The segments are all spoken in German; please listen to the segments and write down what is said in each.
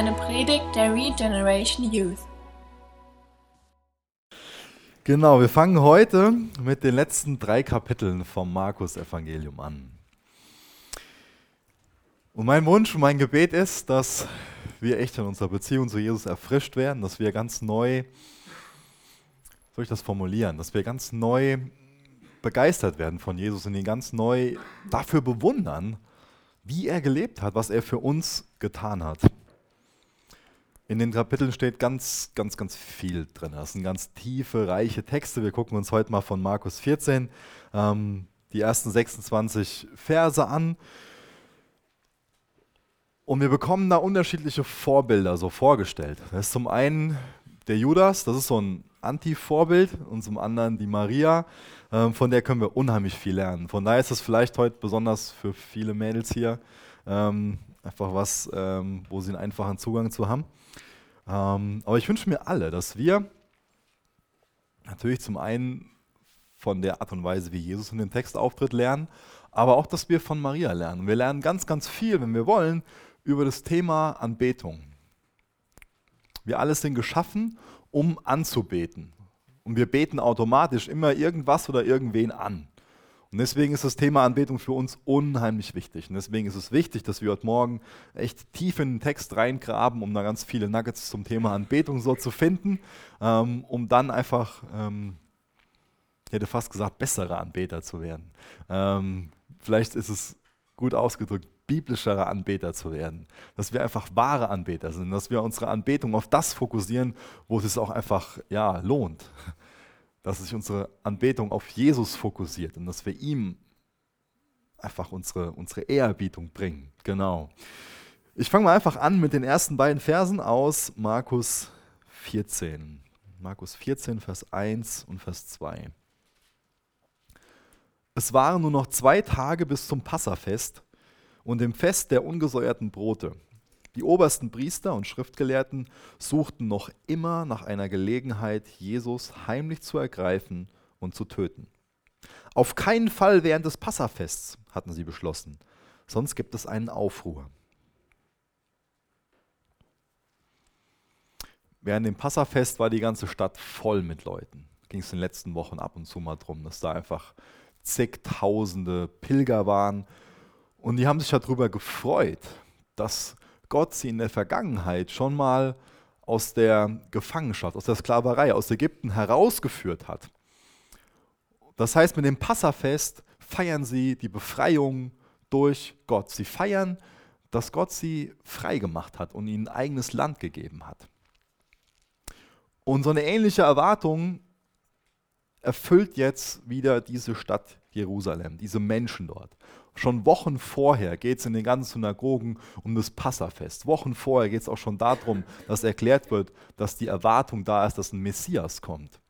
eine Predigt der Regeneration Youth. Genau, wir fangen heute mit den letzten drei Kapiteln vom Markus-Evangelium an. Und mein Wunsch und mein Gebet ist, dass wir echt in unserer Beziehung zu Jesus erfrischt werden, dass wir ganz neu, soll ich das formulieren, dass wir ganz neu begeistert werden von Jesus und ihn ganz neu dafür bewundern, wie er gelebt hat, was er für uns getan hat. In den Kapiteln steht ganz, ganz, ganz viel drin. Das sind ganz tiefe, reiche Texte. Wir gucken uns heute mal von Markus 14 ähm, die ersten 26 Verse an. Und wir bekommen da unterschiedliche Vorbilder so vorgestellt. Das ist zum einen der Judas, das ist so ein Anti-Vorbild, und zum anderen die Maria, ähm, von der können wir unheimlich viel lernen. Von daher ist es vielleicht heute besonders für viele Mädels hier ähm, einfach was, ähm, wo sie einen einfachen Zugang zu haben. Ähm, aber ich wünsche mir alle, dass wir natürlich zum einen von der Art und Weise, wie Jesus in dem Text auftritt, lernen, aber auch, dass wir von Maria lernen. Wir lernen ganz, ganz viel, wenn wir wollen, über das Thema Anbetung. Wir alle sind geschaffen, um anzubeten. Und wir beten automatisch immer irgendwas oder irgendwen an. Und deswegen ist das Thema Anbetung für uns unheimlich wichtig. Und deswegen ist es wichtig, dass wir heute Morgen echt tief in den Text reingraben, um da ganz viele Nuggets zum Thema Anbetung so zu finden, ähm, um dann einfach, ähm, ich hätte fast gesagt, bessere Anbeter zu werden. Ähm, vielleicht ist es gut ausgedrückt, biblischere Anbeter zu werden. Dass wir einfach wahre Anbeter sind, dass wir unsere Anbetung auf das fokussieren, wo es sich auch einfach ja, lohnt dass sich unsere Anbetung auf Jesus fokussiert und dass wir ihm einfach unsere, unsere Ehrerbietung bringen. Genau. Ich fange mal einfach an mit den ersten beiden Versen aus Markus 14. Markus 14, Vers 1 und Vers 2. Es waren nur noch zwei Tage bis zum Passafest und dem Fest der ungesäuerten Brote. Die obersten Priester und Schriftgelehrten suchten noch immer nach einer Gelegenheit, Jesus heimlich zu ergreifen und zu töten. Auf keinen Fall während des Passafests, hatten sie beschlossen, sonst gibt es einen Aufruhr. Während dem Passafest war die ganze Stadt voll mit Leuten. Ging es in den letzten Wochen ab und zu mal drum, dass da einfach zigtausende Pilger waren. Und die haben sich darüber gefreut, dass Gott sie in der Vergangenheit schon mal aus der Gefangenschaft, aus der Sklaverei, aus Ägypten herausgeführt hat. Das heißt, mit dem Passafest feiern sie die Befreiung durch Gott. Sie feiern, dass Gott sie frei gemacht hat und ihnen ein eigenes Land gegeben hat. Und so eine ähnliche Erwartung erfüllt jetzt wieder diese Stadt Jerusalem, diese Menschen dort. Schon Wochen vorher geht es in den ganzen Synagogen um das Passafest. Wochen vorher geht es auch schon darum, dass erklärt wird, dass die Erwartung da ist, dass ein Messias kommt.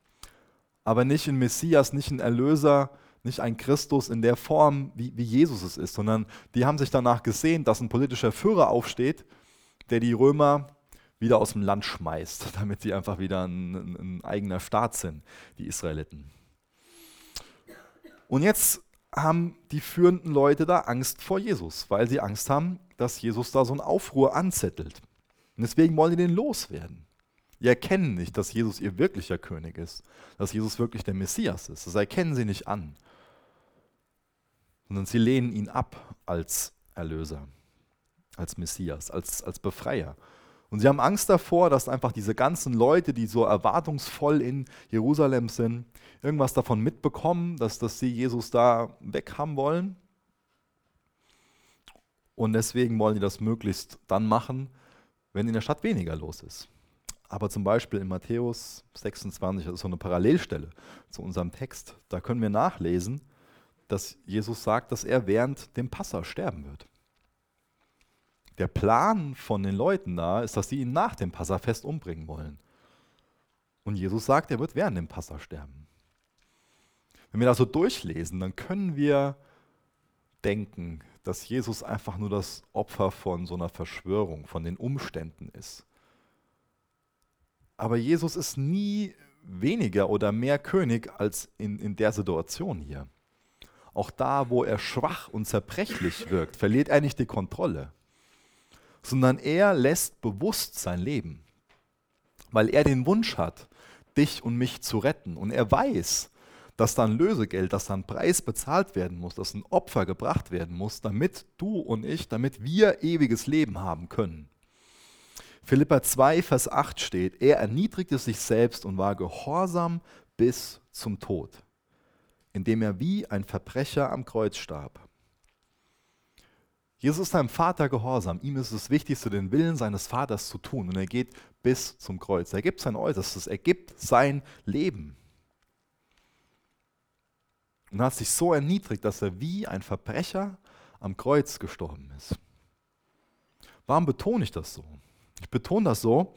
Aber nicht ein Messias, nicht ein Erlöser, nicht ein Christus in der Form, wie, wie Jesus es ist, sondern die haben sich danach gesehen, dass ein politischer Führer aufsteht, der die Römer wieder aus dem Land schmeißt, damit sie einfach wieder ein, ein, ein eigener Staat sind, die Israeliten. Und jetzt haben die führenden Leute da Angst vor Jesus, weil sie Angst haben, dass Jesus da so einen Aufruhr anzettelt. Und deswegen wollen die den loswerden. Die erkennen nicht, dass Jesus ihr wirklicher König ist, dass Jesus wirklich der Messias ist. Das erkennen sie nicht an, sondern sie lehnen ihn ab als Erlöser, als Messias, als, als Befreier. Und sie haben Angst davor, dass einfach diese ganzen Leute, die so erwartungsvoll in Jerusalem sind, irgendwas davon mitbekommen, dass, dass sie Jesus da weg haben wollen. Und deswegen wollen die das möglichst dann machen, wenn in der Stadt weniger los ist. Aber zum Beispiel in Matthäus 26, das ist so eine Parallelstelle zu unserem Text, da können wir nachlesen, dass Jesus sagt, dass er während dem Passa sterben wird. Der Plan von den Leuten da ist, dass sie ihn nach dem Passafest umbringen wollen. Und Jesus sagt, er wird während dem Passa sterben. Wenn wir das so durchlesen, dann können wir denken, dass Jesus einfach nur das Opfer von so einer Verschwörung, von den Umständen ist. Aber Jesus ist nie weniger oder mehr König als in, in der Situation hier. Auch da, wo er schwach und zerbrechlich wirkt, verliert er nicht die Kontrolle sondern er lässt bewusst sein Leben, weil er den Wunsch hat, dich und mich zu retten. Und er weiß, dass dann Lösegeld, dass dann Preis bezahlt werden muss, dass ein Opfer gebracht werden muss, damit du und ich, damit wir ewiges Leben haben können. Philippa 2, Vers 8 steht, er erniedrigte sich selbst und war gehorsam bis zum Tod, indem er wie ein Verbrecher am Kreuz starb. Jesus ist seinem Vater gehorsam. Ihm ist es Wichtigste, den Willen seines Vaters zu tun. Und er geht bis zum Kreuz. Er gibt sein Äußerstes. Er gibt sein Leben. Und hat sich so erniedrigt, dass er wie ein Verbrecher am Kreuz gestorben ist. Warum betone ich das so? Ich betone das so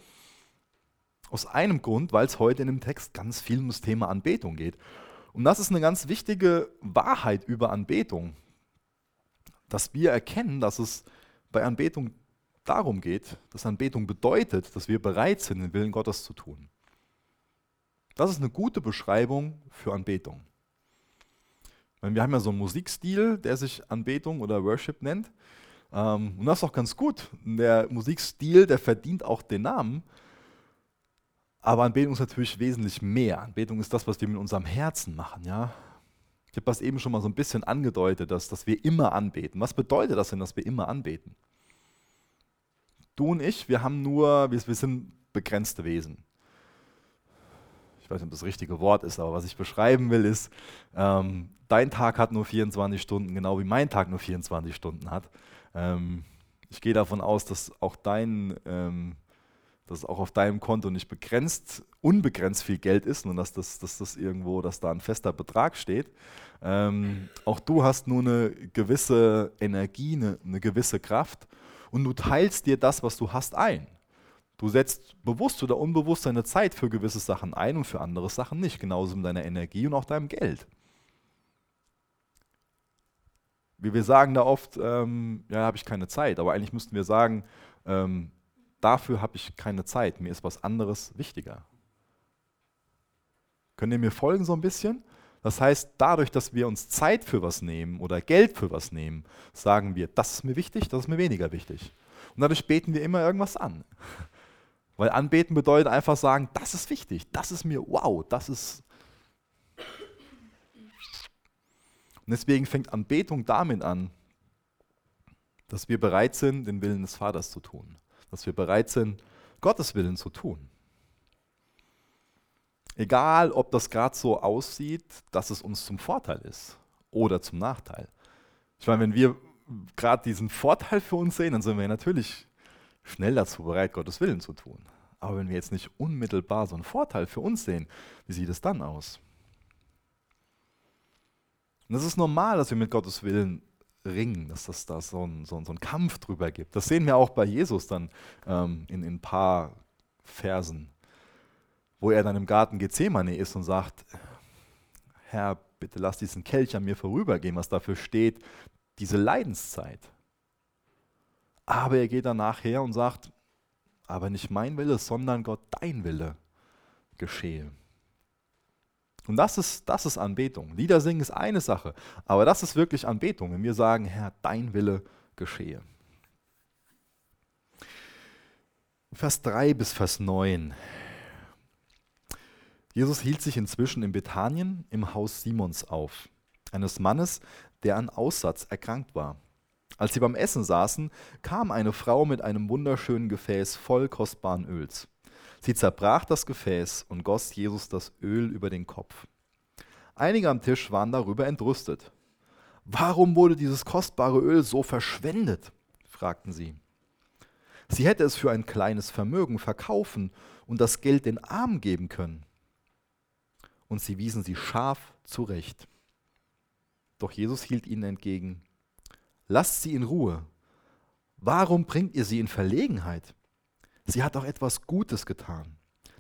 aus einem Grund, weil es heute in dem Text ganz viel um das Thema Anbetung geht. Und das ist eine ganz wichtige Wahrheit über Anbetung, dass wir erkennen, dass es bei Anbetung darum geht, dass Anbetung bedeutet, dass wir bereit sind, den Willen Gottes zu tun. Das ist eine gute Beschreibung für Anbetung. Wir haben ja so einen Musikstil, der sich Anbetung oder Worship nennt. Ähm, und das ist auch ganz gut. Der Musikstil, der verdient auch den Namen. Aber Anbetung ist natürlich wesentlich mehr. Anbetung ist das, was wir mit unserem Herzen machen. Ja? Ich habe das eben schon mal so ein bisschen angedeutet, dass, dass wir immer anbeten. Was bedeutet das denn, dass wir immer anbeten? Du und ich, wir haben nur, wir, wir sind begrenzte Wesen. Ich weiß nicht, ob das richtige Wort ist, aber was ich beschreiben will, ist, ähm, dein Tag hat nur 24 Stunden, genau wie mein Tag nur 24 Stunden hat. Ähm, ich gehe davon aus, dass auch dein, ähm, dass auch auf deinem Konto nicht begrenzt, unbegrenzt viel Geld ist und dass das, dass das irgendwo, dass da ein fester Betrag steht. Ähm, auch du hast nur eine gewisse Energie, eine, eine gewisse Kraft und du teilst dir das, was du hast, ein. Du setzt bewusst oder unbewusst deine Zeit für gewisse Sachen ein und für andere Sachen nicht, genauso mit deiner Energie und auch deinem Geld. Wie wir sagen da oft, ähm, ja, habe ich keine Zeit, aber eigentlich müssten wir sagen, ähm, dafür habe ich keine Zeit, mir ist was anderes wichtiger. Könnt ihr mir folgen so ein bisschen? Das heißt, dadurch, dass wir uns Zeit für was nehmen oder Geld für was nehmen, sagen wir, das ist mir wichtig, das ist mir weniger wichtig. Und dadurch beten wir immer irgendwas an. Weil anbeten bedeutet einfach sagen, das ist wichtig, das ist mir wow, das ist Und deswegen fängt Anbetung damit an, dass wir bereit sind, den Willen des Vaters zu tun. Dass wir bereit sind, Gottes Willen zu tun. Egal, ob das gerade so aussieht, dass es uns zum Vorteil ist oder zum Nachteil. Ich meine, wenn wir gerade diesen Vorteil für uns sehen, dann sind wir natürlich schnell dazu bereit, Gottes Willen zu tun. Aber wenn wir jetzt nicht unmittelbar so einen Vorteil für uns sehen, wie sieht es dann aus? Und es ist normal, dass wir mit Gottes Willen ringen, dass es da so einen so, so Kampf drüber gibt. Das sehen wir auch bei Jesus dann ähm, in, in ein paar Versen, wo er dann im Garten Gethsemane ist und sagt, Herr, bitte lass diesen Kelch an mir vorübergehen, was dafür steht, diese Leidenszeit. Aber er geht dann nachher und sagt, aber nicht mein Wille, sondern Gott dein Wille geschehe. Und das ist, das ist Anbetung. Lieder singen ist eine Sache, aber das ist wirklich Anbetung, wenn wir sagen, Herr, dein Wille geschehe. Vers 3 bis Vers 9. Jesus hielt sich inzwischen in Bethanien im Haus Simons auf, eines Mannes, der an Aussatz erkrankt war. Als sie beim Essen saßen, kam eine Frau mit einem wunderschönen Gefäß voll kostbaren Öls. Sie zerbrach das Gefäß und goss Jesus das Öl über den Kopf. Einige am Tisch waren darüber entrüstet. Warum wurde dieses kostbare Öl so verschwendet? fragten sie. Sie hätte es für ein kleines Vermögen verkaufen und das Geld den Armen geben können. Und sie wiesen sie scharf zurecht. Doch Jesus hielt ihnen entgegen, Lasst sie in Ruhe. Warum bringt ihr sie in Verlegenheit? Sie hat auch etwas Gutes getan.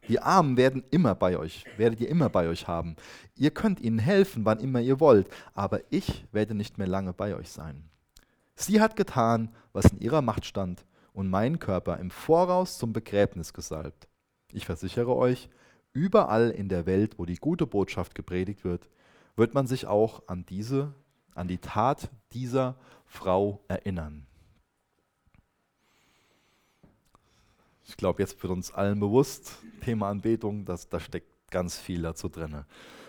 Die Armen werden immer bei euch, werdet ihr immer bei euch haben. Ihr könnt ihnen helfen, wann immer ihr wollt, aber ich werde nicht mehr lange bei euch sein. Sie hat getan, was in ihrer Macht stand und meinen Körper im Voraus zum Begräbnis gesalbt. Ich versichere euch, überall in der Welt, wo die gute Botschaft gepredigt wird, wird man sich auch an diese, an die Tat dieser Frau erinnern. Ich glaube, jetzt wird uns allen bewusst, Thema Anbetung, das, da steckt ganz viel dazu drin.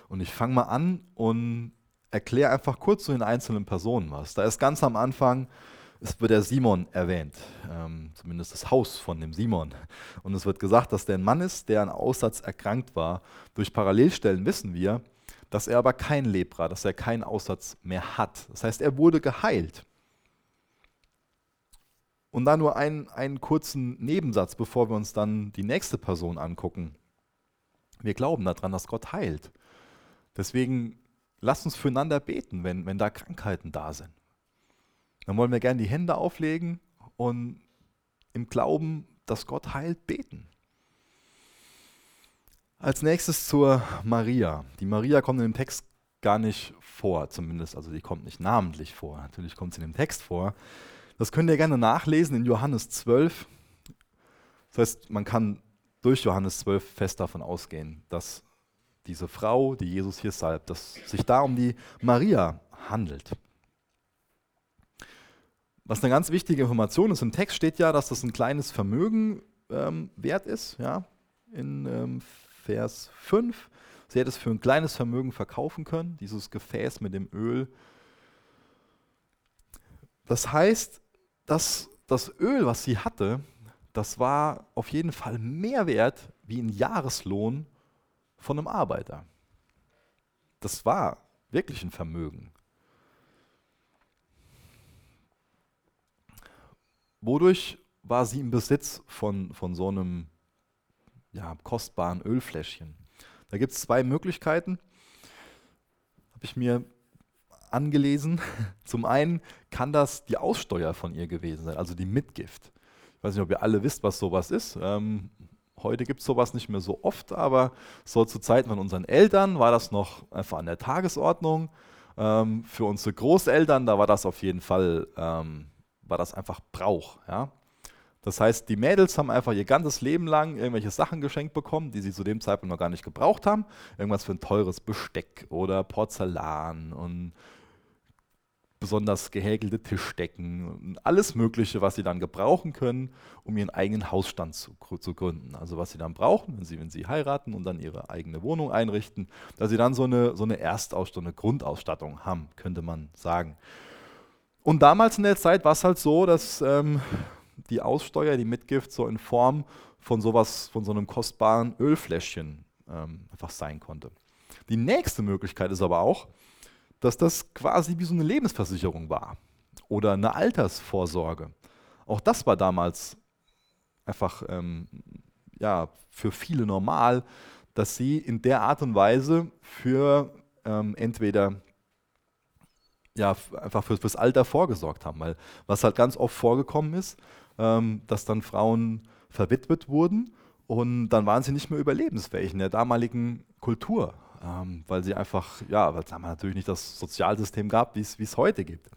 Und ich fange mal an und erkläre einfach kurz zu den einzelnen Personen was. Da ist ganz am Anfang, es wird der Simon erwähnt, ähm, zumindest das Haus von dem Simon. Und es wird gesagt, dass der ein Mann ist, der an Aussatz erkrankt war. Durch Parallelstellen wissen wir, dass er aber kein Lepra, dass er keinen Aussatz mehr hat. Das heißt, er wurde geheilt. Und da nur einen, einen kurzen Nebensatz, bevor wir uns dann die nächste Person angucken. Wir glauben daran, dass Gott heilt. Deswegen lasst uns füreinander beten, wenn, wenn da Krankheiten da sind. Dann wollen wir gerne die Hände auflegen und im Glauben, dass Gott heilt, beten. Als nächstes zur Maria. Die Maria kommt in dem Text gar nicht vor, zumindest, also die kommt nicht namentlich vor. Natürlich kommt sie in dem Text vor. Das könnt ihr gerne nachlesen in Johannes 12. Das heißt, man kann durch Johannes 12 fest davon ausgehen, dass diese Frau, die Jesus hier salbt, dass sich da um die Maria handelt. Was eine ganz wichtige Information ist, im Text steht ja, dass das ein kleines Vermögen ähm, wert ist, ja, in ähm, Vers 5. Sie hätte es für ein kleines Vermögen verkaufen können, dieses Gefäß mit dem Öl. Das heißt, dass das Öl, was sie hatte, das war auf jeden Fall mehr wert wie ein Jahreslohn von einem Arbeiter. Das war wirklich ein Vermögen. Wodurch war sie im Besitz von, von so einem ja, kostbaren Ölfläschchen? Da gibt es zwei Möglichkeiten. Habe ich mir angelesen. Zum einen kann das die Aussteuer von ihr gewesen sein, also die Mitgift. Ich weiß nicht, ob ihr alle wisst, was sowas ist. Ähm, heute gibt es sowas nicht mehr so oft, aber so zu Zeiten von unseren Eltern war das noch einfach an der Tagesordnung. Ähm, für unsere Großeltern, da war das auf jeden Fall, ähm, war das einfach Brauch. Ja? Das heißt, die Mädels haben einfach ihr ganzes Leben lang irgendwelche Sachen geschenkt bekommen, die sie zu dem Zeitpunkt noch gar nicht gebraucht haben. Irgendwas für ein teures Besteck oder Porzellan und besonders gehäkelte Tischdecken und alles Mögliche, was sie dann gebrauchen können, um ihren eigenen Hausstand zu, zu, gründen. Also was sie dann brauchen, wenn sie, wenn sie heiraten und dann ihre eigene Wohnung einrichten, dass sie dann so eine, so eine Erstausstattung, eine Grundausstattung haben, könnte man sagen. Und damals in der Zeit war es halt so, dass ähm, die Aussteuer, die Mitgift so in Form von sowas, von so einem kostbaren Ölfläschchen ähm, einfach sein konnte. Die nächste Möglichkeit ist aber auch, dass das quasi wie so eine Lebensversicherung war oder eine Altersvorsorge. Auch das war damals einfach ähm, ja, für viele normal, dass sie in der Art und Weise für ähm, entweder ja, einfach für, fürs Alter vorgesorgt haben. Weil was halt ganz oft vorgekommen ist, ähm, dass dann Frauen verwitwet wurden und dann waren sie nicht mehr überlebensfähig in der damaligen Kultur ähm, weil sie einfach, ja, weil es natürlich nicht das Sozialsystem gab, wie es heute gibt.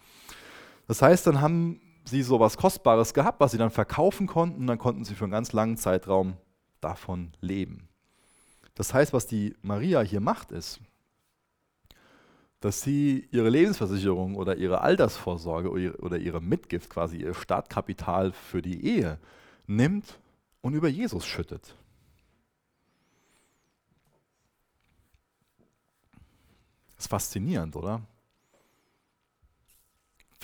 Das heißt, dann haben sie so was Kostbares gehabt, was sie dann verkaufen konnten, und dann konnten sie für einen ganz langen Zeitraum davon leben. Das heißt, was die Maria hier macht, ist, dass sie ihre Lebensversicherung oder ihre Altersvorsorge oder ihre Mitgift, quasi ihr Startkapital für die Ehe, nimmt und über Jesus schüttet. Das ist faszinierend, oder?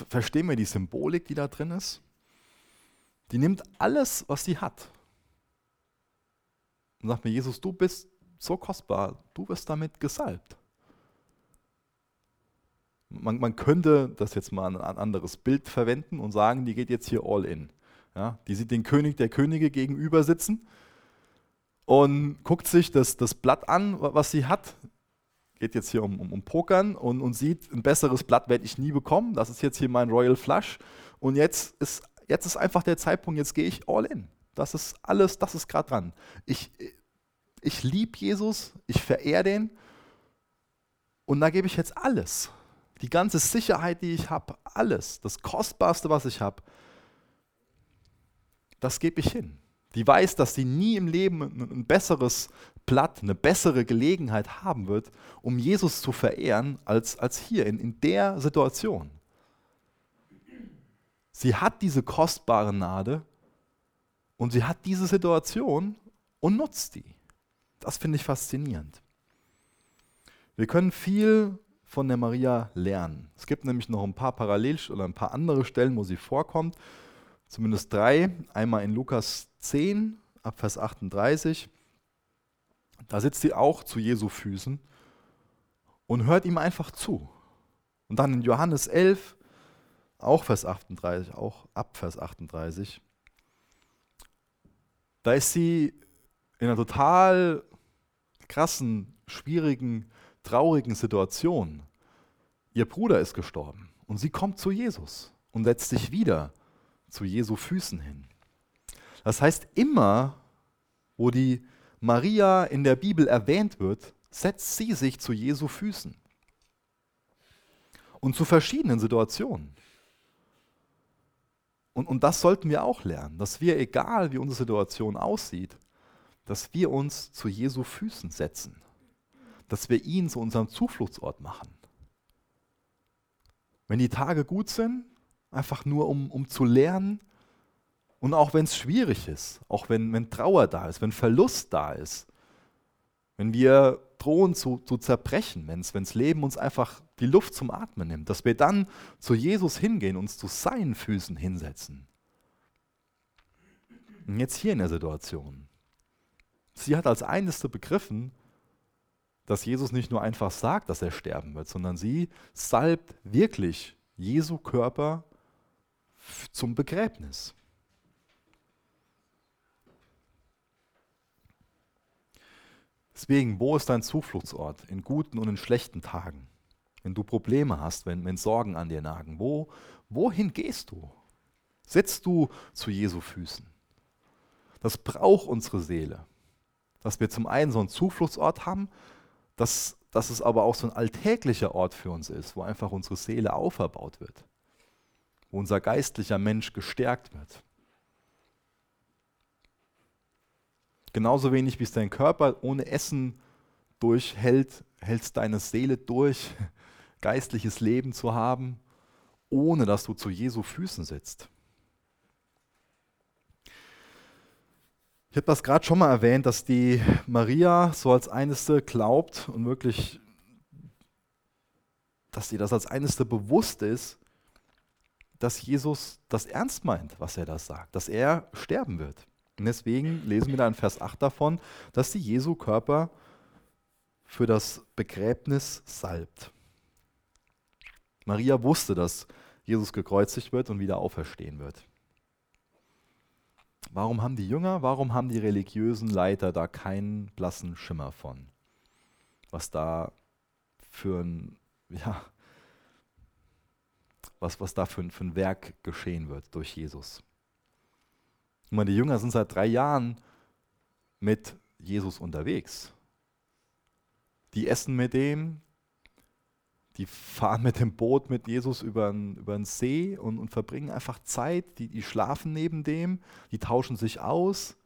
Verstehen wir die Symbolik, die da drin ist? Die nimmt alles, was sie hat. Und sagt mir, Jesus, du bist so kostbar, du wirst damit gesalbt. Man, man, könnte das jetzt mal ein, anderes Bild verwenden und sagen, die geht jetzt hier all in. Ja, die sieht den König der Könige gegenüber sitzen und guckt sich das, das Blatt an, was sie hat, geht jetzt hier um, um, um Pokern und, und sieht, ein besseres Blatt werde ich nie bekommen. Das ist jetzt hier mein Royal Flush. Und jetzt ist, jetzt ist einfach der Zeitpunkt, jetzt gehe ich all in. Das ist alles, das ist gerade dran. Ich, ich liebe Jesus, ich verehre den und da gebe ich jetzt alles. Die ganze Sicherheit, die ich habe, alles, das Kostbarste, was ich habe, das gebe ich hin. Die weiß, dass sie nie im Leben ein besseres Blatt, eine bessere Gelegenheit haben wird, um Jesus zu verehren, als, als hier in, in der Situation. Sie hat diese kostbare Gnade Und sie hat diese Situation und nutzt die. Das finde ich faszinierend. Wir können viel von der Maria lernen. Es gibt nämlich noch ein paar Parallel- oder ein paar andere Stellen, wo sie vorkommt. Zumindest drei. Einmal in Lukas 10, ab Vers 38. Da sitzt sie auch zu Jesu Füßen und hört ihm einfach zu. Und dann in Johannes 11, auch Vers 38, auch ab Vers 38. Da ist sie in einer total krassen, schwierigen traurigen Situation. Ihr Bruder ist gestorben und sie kommt zu Jesus und setzt sich wieder zu Jesu Füßen hin. Das heißt, immer, wo die Maria in der Bibel erwähnt wird, setzt sie sich zu Jesu Füßen. Und zu verschiedenen Situationen. Und, und das sollten wir auch lernen, dass wir, egal wie unsere Situation aussieht, dass wir uns zu Jesu Füßen setzen dass wir ihn zu unserem Zufluchtsort machen. Wenn die Tage gut sind, einfach nur um, um zu lernen und auch wenn es schwierig ist, auch wenn, wenn Trauer da ist, wenn Verlust da ist, wenn wir drohen zu, zu zerbrechen, wenn das Leben uns einfach die Luft zum Atmen nimmt, dass wir dann zu Jesus hingehen, uns zu seinen Füßen hinsetzen. Und jetzt hier in der Situation. Sie hat als Eineste begriffen, dass Jesus nicht nur einfach sagt, dass er sterben wird, sondern sie salbt wirklich Jesu Körper zum Begräbnis. Deswegen, wo ist dein Zufluchtsort in guten und in schlechten Tagen? Wenn du Probleme hast, wenn, wenn Sorgen an dir nagen, wo, wohin gehst du? Sitzt du zu Jesu Füßen? Das braucht unsere Seele, dass wir zum einen so einen Zufluchtsort haben, dass, dass es aber auch so ein alltäglicher Ort für uns ist, wo einfach unsere Seele auferbaut wird, wo unser geistlicher Mensch gestärkt wird. Genauso wenig wie es dein Körper ohne Essen durchhält, hältst deine Seele durch, geistliches Leben zu haben, ohne dass du zu Jesu Füßen sitzt. Ich habe das gerade schon mal erwähnt, dass die Maria so als Eineste glaubt und wirklich, dass sie das als Eineste bewusst ist, dass Jesus das ernst meint, was er da sagt, dass er sterben wird. Und deswegen lesen wir da in Vers 8 davon, dass sie Jesu Körper für das Begräbnis salbt. Maria wusste, dass Jesus gekreuzigt wird und wieder auferstehen wird. Warum haben die Jünger, warum haben die religiösen Leiter da keinen blassen Schimmer von? Was da für ein, ja, was, was da für für ein Werk geschehen wird durch Jesus. Meine, die Jünger sind seit drei Jahren mit Jesus unterwegs. Die essen mit dem, die fahren mit dem Boot mit Jesus über den, über den See und, und verbringen einfach Zeit. Die, die schlafen neben dem, die tauschen sich aus.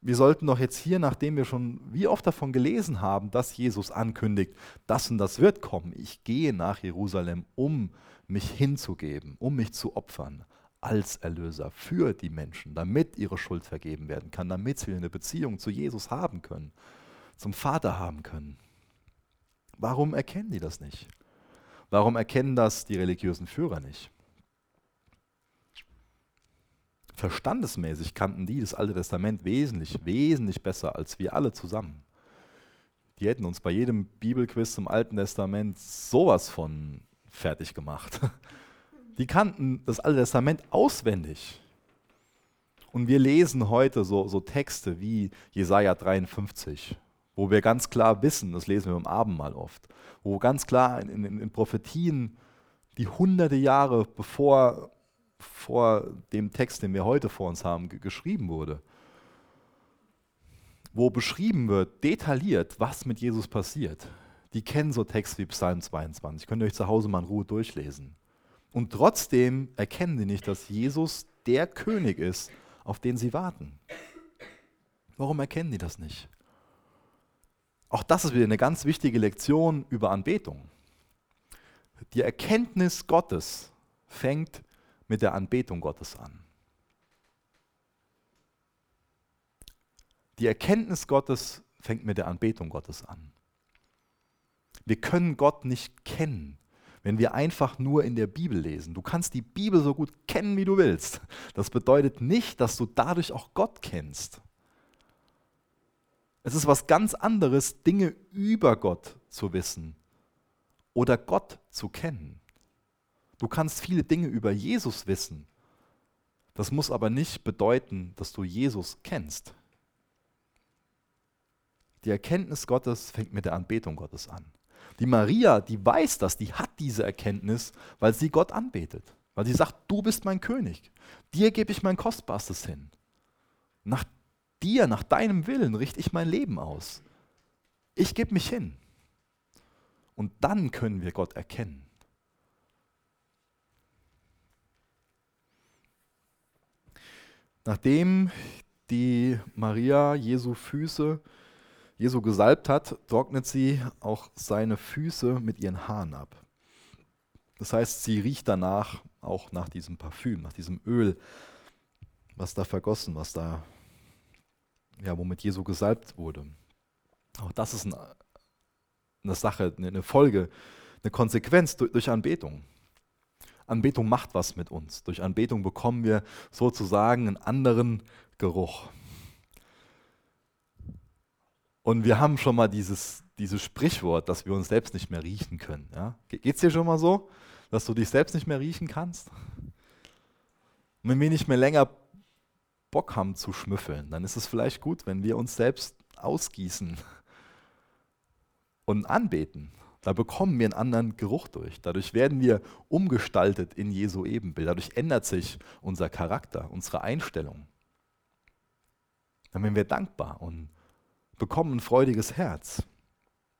Wir sollten doch jetzt hier, nachdem wir schon wie oft davon gelesen haben, dass Jesus ankündigt, das und das wird kommen. Ich gehe nach Jerusalem, um mich hinzugeben, um mich zu opfern als Erlöser für die Menschen, damit ihre Schuld vergeben werden kann, damit sie eine Beziehung zu Jesus haben können, zum Vater haben können. Warum erkennen die das nicht? Warum erkennen das die religiösen Führer nicht? Verstandesmäßig kannten die das Alte Testament wesentlich, wesentlich besser als wir alle zusammen. Die hätten uns bei jedem Bibelquiz zum Alten Testament sowas von fertig gemacht. Die kannten das Alte Testament auswendig. Und wir lesen heute so, so Texte wie Jesaja 53, wo wir ganz klar wissen, das lesen wir im Abendmahl oft, wo ganz klar in, in, in Prophetien, die hunderte Jahre bevor vor dem Text, den wir heute vor uns haben, geschrieben wurde, wo beschrieben wird, detailliert, was mit Jesus passiert. Die kennen so Texte wie Psalm 22, könnt ihr euch zu Hause mal in Ruhe durchlesen. Und trotzdem erkennen sie nicht, dass Jesus der König ist, auf den sie warten. Warum erkennen die das nicht? Auch das ist wieder eine ganz wichtige Lektion über Anbetung. Die Erkenntnis Gottes fängt mit der Anbetung Gottes an. Die Erkenntnis Gottes fängt mit der Anbetung Gottes an. Wir können Gott nicht kennen, wenn wir einfach nur in der Bibel lesen. Du kannst die Bibel so gut kennen, wie du willst. Das bedeutet nicht, dass du dadurch auch Gott kennst. Es ist was ganz anderes, Dinge über Gott zu wissen oder Gott zu kennen. Du kannst viele Dinge über Jesus wissen. Das muss aber nicht bedeuten, dass du Jesus kennst. Die Erkenntnis Gottes fängt mit der Anbetung Gottes an. Die Maria, die weiß das, die hat diese Erkenntnis, weil sie Gott anbetet. Weil sie sagt, du bist mein König. Dir gebe ich mein Kostbarstes hin. Nach dir, nach deinem Willen richte ich mein Leben aus. Ich gebe mich hin. Und dann können wir Gott erkennen. Nachdem die Maria Jesu Füße Jesu gesalbt hat, trocknet sie auch seine Füße mit ihren Haaren ab. Das heißt, sie riecht danach auch nach diesem Parfüm, nach diesem Öl, was da vergossen, was da, ja, womit Jesu gesalbt wurde. Auch das ist eine Sache, eine Folge, eine Konsequenz durch Anbetung. Anbetung macht was mit uns. Durch Anbetung bekommen wir sozusagen einen anderen Geruch. Und wir haben schon mal dieses, dieses Sprichwort, dass wir uns selbst nicht mehr riechen können. Ja? Geht es dir schon mal so, dass du dich selbst nicht mehr riechen kannst? Und wenn wir nicht mehr länger Bock haben zu schmüffeln, dann ist es vielleicht gut, wenn wir uns selbst ausgießen und anbeten. Da bekommen wir einen anderen Geruch durch. Dadurch werden wir umgestaltet in Jesu Ebenbild. Dadurch ändert sich unser Charakter, unsere Einstellung. Dann werden wir dankbar und bekommen ein freudiges Herz.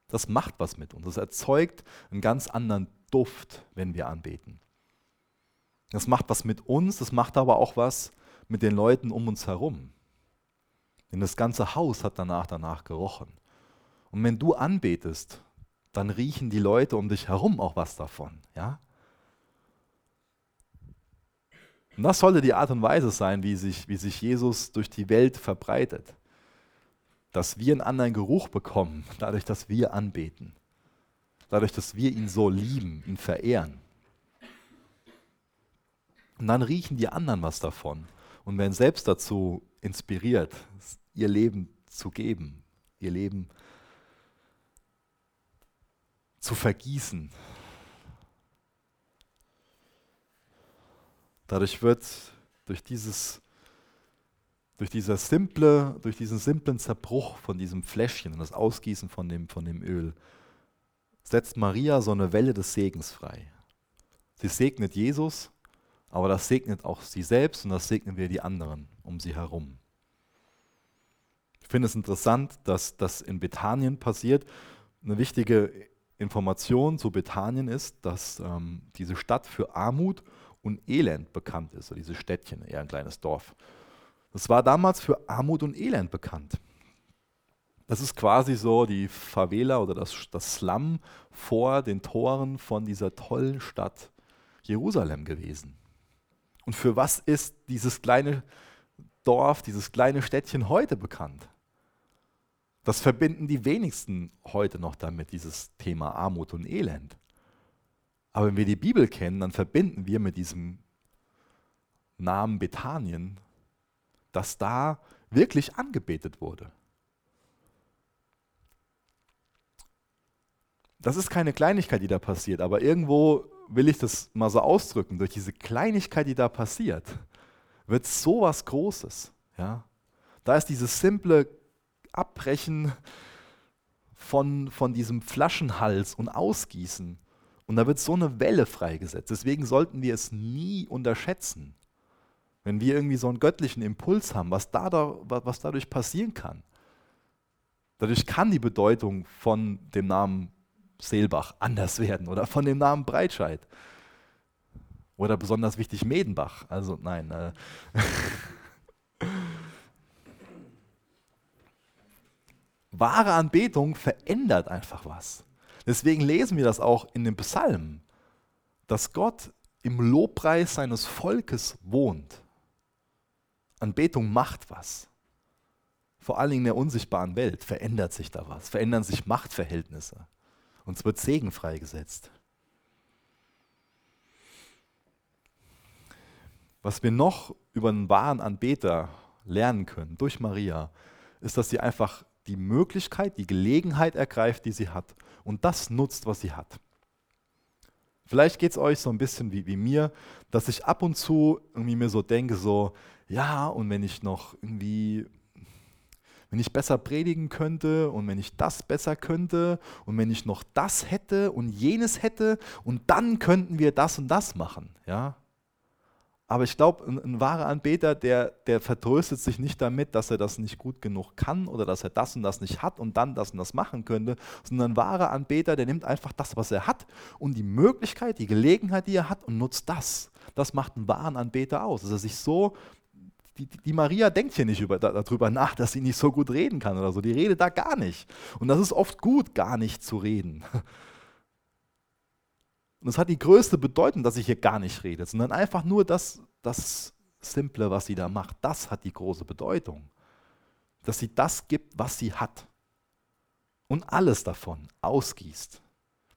Das macht was mit uns. Das erzeugt einen ganz anderen Duft, wenn wir anbeten. Das macht was mit uns, das macht aber auch was mit den Leuten um uns herum. Denn das ganze Haus hat danach danach gerochen. Und wenn du anbetest, dann riechen die Leute um dich herum auch was davon, ja? Und das sollte die Art und Weise sein, wie sich, wie sich Jesus durch die Welt verbreitet dass wir einen anderen Geruch bekommen, dadurch, dass wir anbeten. Dadurch, dass wir ihn so lieben, ihn verehren. Und dann riechen die anderen was davon und werden selbst dazu inspiriert, ihr Leben zu geben, ihr Leben zu vergießen. Dadurch wird durch dieses durch, dieser simple, durch diesen simplen Zerbruch von diesem Fläschchen und das Ausgießen von dem, von dem Öl, setzt Maria so eine Welle des Segens frei. Sie segnet Jesus, aber das segnet auch sie selbst und das segnen wir die anderen um sie herum. Ich finde es interessant, dass das in Bethanien passiert. Eine wichtige Information zu Bethanien ist, dass ähm, diese Stadt für Armut und Elend bekannt ist, oder diese Städtchen, eher ein kleines Dorf. Das war damals für Armut und Elend bekannt. Das ist quasi so die Favela oder das, das Slum vor den Toren von dieser tollen Stadt Jerusalem gewesen. Und für was ist dieses kleine Dorf, dieses kleine Städtchen heute bekannt? Das verbinden die wenigsten heute noch damit, dieses Thema Armut und Elend. Aber wenn wir die Bibel kennen, dann verbinden wir mit diesem Namen Bethanien dass da wirklich angebetet wurde. Das ist keine Kleinigkeit, die da passiert, aber irgendwo will ich das mal so ausdrücken. Durch diese Kleinigkeit, die da passiert, wird so was Großes. Ja? Da ist dieses simple Abbrechen von, von diesem Flaschenhals und Ausgießen. Und da wird so eine Welle freigesetzt. Deswegen sollten wir es nie unterschätzen. Wenn wir irgendwie so einen göttlichen Impuls haben, was, da, was dadurch passieren kann. Dadurch kann die Bedeutung von dem Namen Seelbach anders werden oder von dem Namen Breitscheid. Oder besonders wichtig Medenbach. Also nein. Äh Wahre Anbetung verändert einfach was. Deswegen lesen wir das auch in den Psalmen, dass Gott im Lobpreis seines Volkes wohnt. Anbetung macht was. vor allen Dingen in der unsichtbaren Welt, verändert sich da was, verändern sich Machtverhältnisse. Und es wird Segen freigesetzt. Was wir noch über einen wahren Anbeter lernen können durch Maria, ist, dass sie einfach die Möglichkeit, die Gelegenheit ergreift, die sie hat und das nutzt, was sie hat. Vielleicht geht es euch so ein bisschen wie, wie mir, dass ich ab und zu irgendwie mir so denke, so, ja, und wenn ich noch irgendwie, wenn ich besser predigen könnte und wenn ich das besser könnte und wenn ich noch das hätte und jenes hätte und dann könnten wir das und das machen, ja. Aber ich glaube, ein, ein, wahrer Anbeter, der, der vertröstet sich nicht damit, dass er das nicht gut genug kann oder dass er das und das nicht hat und dann das und das machen könnte, sondern ein wahrer Anbeter, der nimmt einfach das, was er hat und die Möglichkeit, die Gelegenheit, die er hat und nutzt das. Das macht einen wahren Anbeter aus, dass er sich so die, die, Maria denkt hier nicht über, darüber nach, dass sie nicht so gut reden kann oder so. Die redet da gar nicht. Und das ist oft gut, gar nicht zu reden. Und es hat die größte Bedeutung, dass ich hier gar nicht rede, sondern einfach nur das, das Simple, was sie da macht, das hat die große Bedeutung. Dass sie das gibt, was sie hat. Und alles davon ausgießt.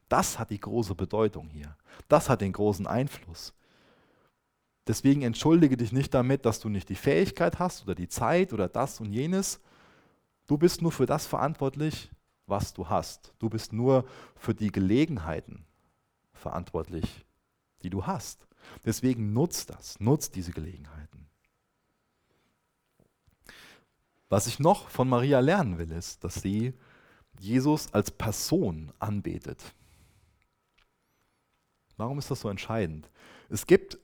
Das hat die große Bedeutung hier. Das hat den großen Einfluss. Deswegen entschuldige dich nicht damit, dass du nicht die Fähigkeit hast oder die Zeit oder das und jenes. Du bist nur für das verantwortlich, was du hast. Du bist nur für die Gelegenheiten, verantwortlich, die du hast. Deswegen nutzt das, nutzt diese Gelegenheiten. Was ich noch von Maria lernen will, ist, dass sie Jesus als Person anbetet. Warum ist das so entscheidend? Es gibt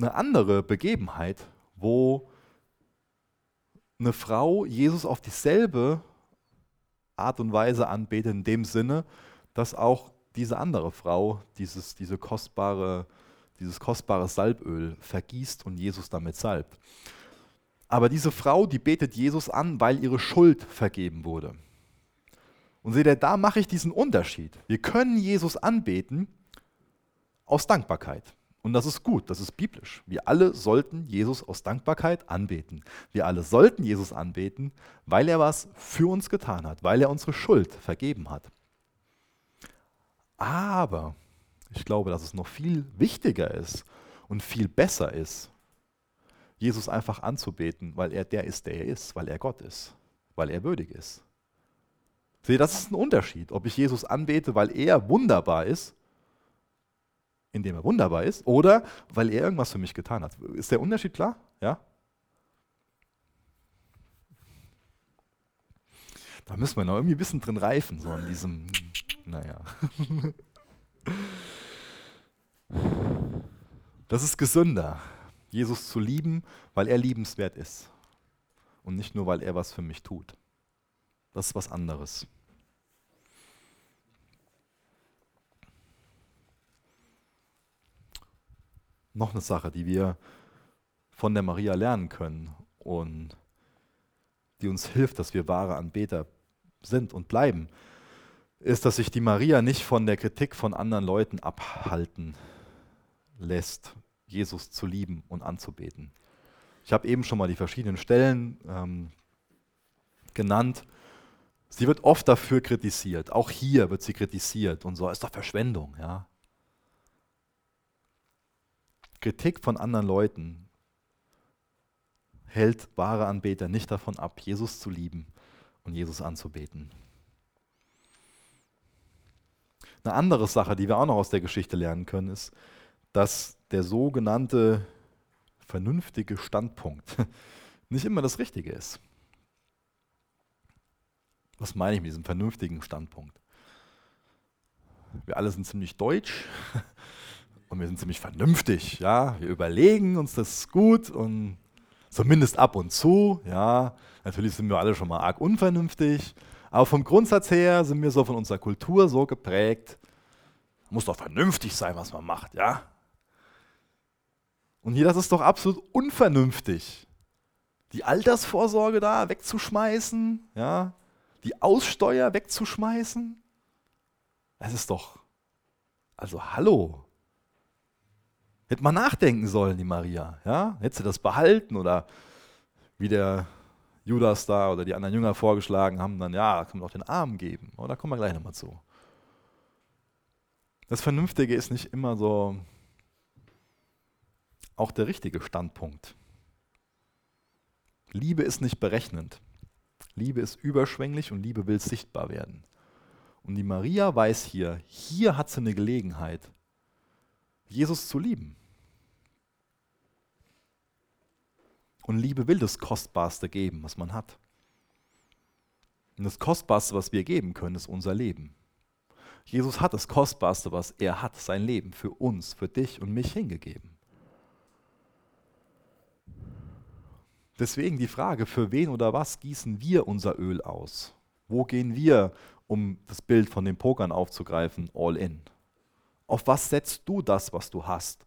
eine andere Begebenheit, wo eine Frau Jesus auf dieselbe Art und Weise anbetet, in dem Sinne, dass auch diese andere Frau dieses, diese kostbare, dieses kostbare Salböl vergießt und Jesus damit salbt. Aber diese Frau, die betet Jesus an, weil ihre Schuld vergeben wurde. Und seht ihr, da mache ich diesen Unterschied. Wir können Jesus anbeten aus Dankbarkeit. Und das ist gut, das ist biblisch. Wir alle sollten Jesus aus Dankbarkeit anbeten. Wir alle sollten Jesus anbeten, weil er was für uns getan hat, weil er unsere Schuld vergeben hat. Aber ich glaube, dass es noch viel wichtiger ist und viel besser ist, Jesus einfach anzubeten, weil er der ist, der er ist, weil er Gott ist, weil er würdig ist. Sehe, das ist ein Unterschied, ob ich Jesus anbete, weil er wunderbar ist, indem er wunderbar ist, oder weil er irgendwas für mich getan hat. Ist der Unterschied klar? Ja? Da müssen wir noch irgendwie ein bisschen drin reifen, so in diesem naja. Das ist gesünder, Jesus zu lieben, weil er liebenswert ist. Und nicht nur, weil er was für mich tut. Das ist was anderes. Noch eine Sache, die wir von der Maria lernen können und die uns hilft, dass wir wahre Anbeter sind und bleiben, ist, dass sich die Maria nicht von der Kritik von anderen Leuten abhalten lässt, Jesus zu lieben und anzubeten. Ich habe eben schon mal die verschiedenen Stellen ähm, genannt. Sie wird oft dafür kritisiert. Auch hier wird sie kritisiert und so ist doch Verschwendung. Ja? Kritik von anderen Leuten hält wahre Anbeter nicht davon ab, Jesus zu lieben und Jesus anzubeten. Eine andere Sache, die wir auch noch aus der Geschichte lernen können, ist, dass der sogenannte vernünftige Standpunkt nicht immer das Richtige ist. Was meine ich mit diesem vernünftigen Standpunkt? Wir alle sind ziemlich deutsch und wir sind ziemlich vernünftig. Ja? Wir überlegen uns das gut und zumindest ab und zu. Ja? Natürlich sind wir alle schon mal arg unvernünftig, aber vom Grundsatz her sind wir so von unserer Kultur so geprägt, muss doch vernünftig sein, was man macht, ja? Und hier, das ist doch absolut unvernünftig. Die Altersvorsorge da wegzuschmeißen, ja? Die Aussteuer wegzuschmeißen. Es ist doch, also hallo. Hätte man nachdenken sollen, die Maria, ja? Hätte sie das behalten oder wie der Judas da oder die anderen Jünger vorgeschlagen haben, dann ja, können wir auch den Arm geben. Aber da kommen wir gleich nochmal zu. Das Vernünftige ist nicht immer so auch der richtige Standpunkt. Liebe ist nicht berechnend. Liebe ist überschwänglich und Liebe will sichtbar werden. Und die Maria weiß hier, hier hat sie eine Gelegenheit, Jesus zu lieben. Und Liebe will das Kostbarste geben, was man hat. Und das Kostbarste, was wir geben können, ist unser Leben. Jesus hat das Kostbarste, was er hat, sein Leben für uns, für dich und mich hingegeben. Deswegen die Frage, für wen oder was gießen wir unser Öl aus? Wo gehen wir, um das Bild von den Pokern aufzugreifen, all in? Auf was setzt du das, was du hast?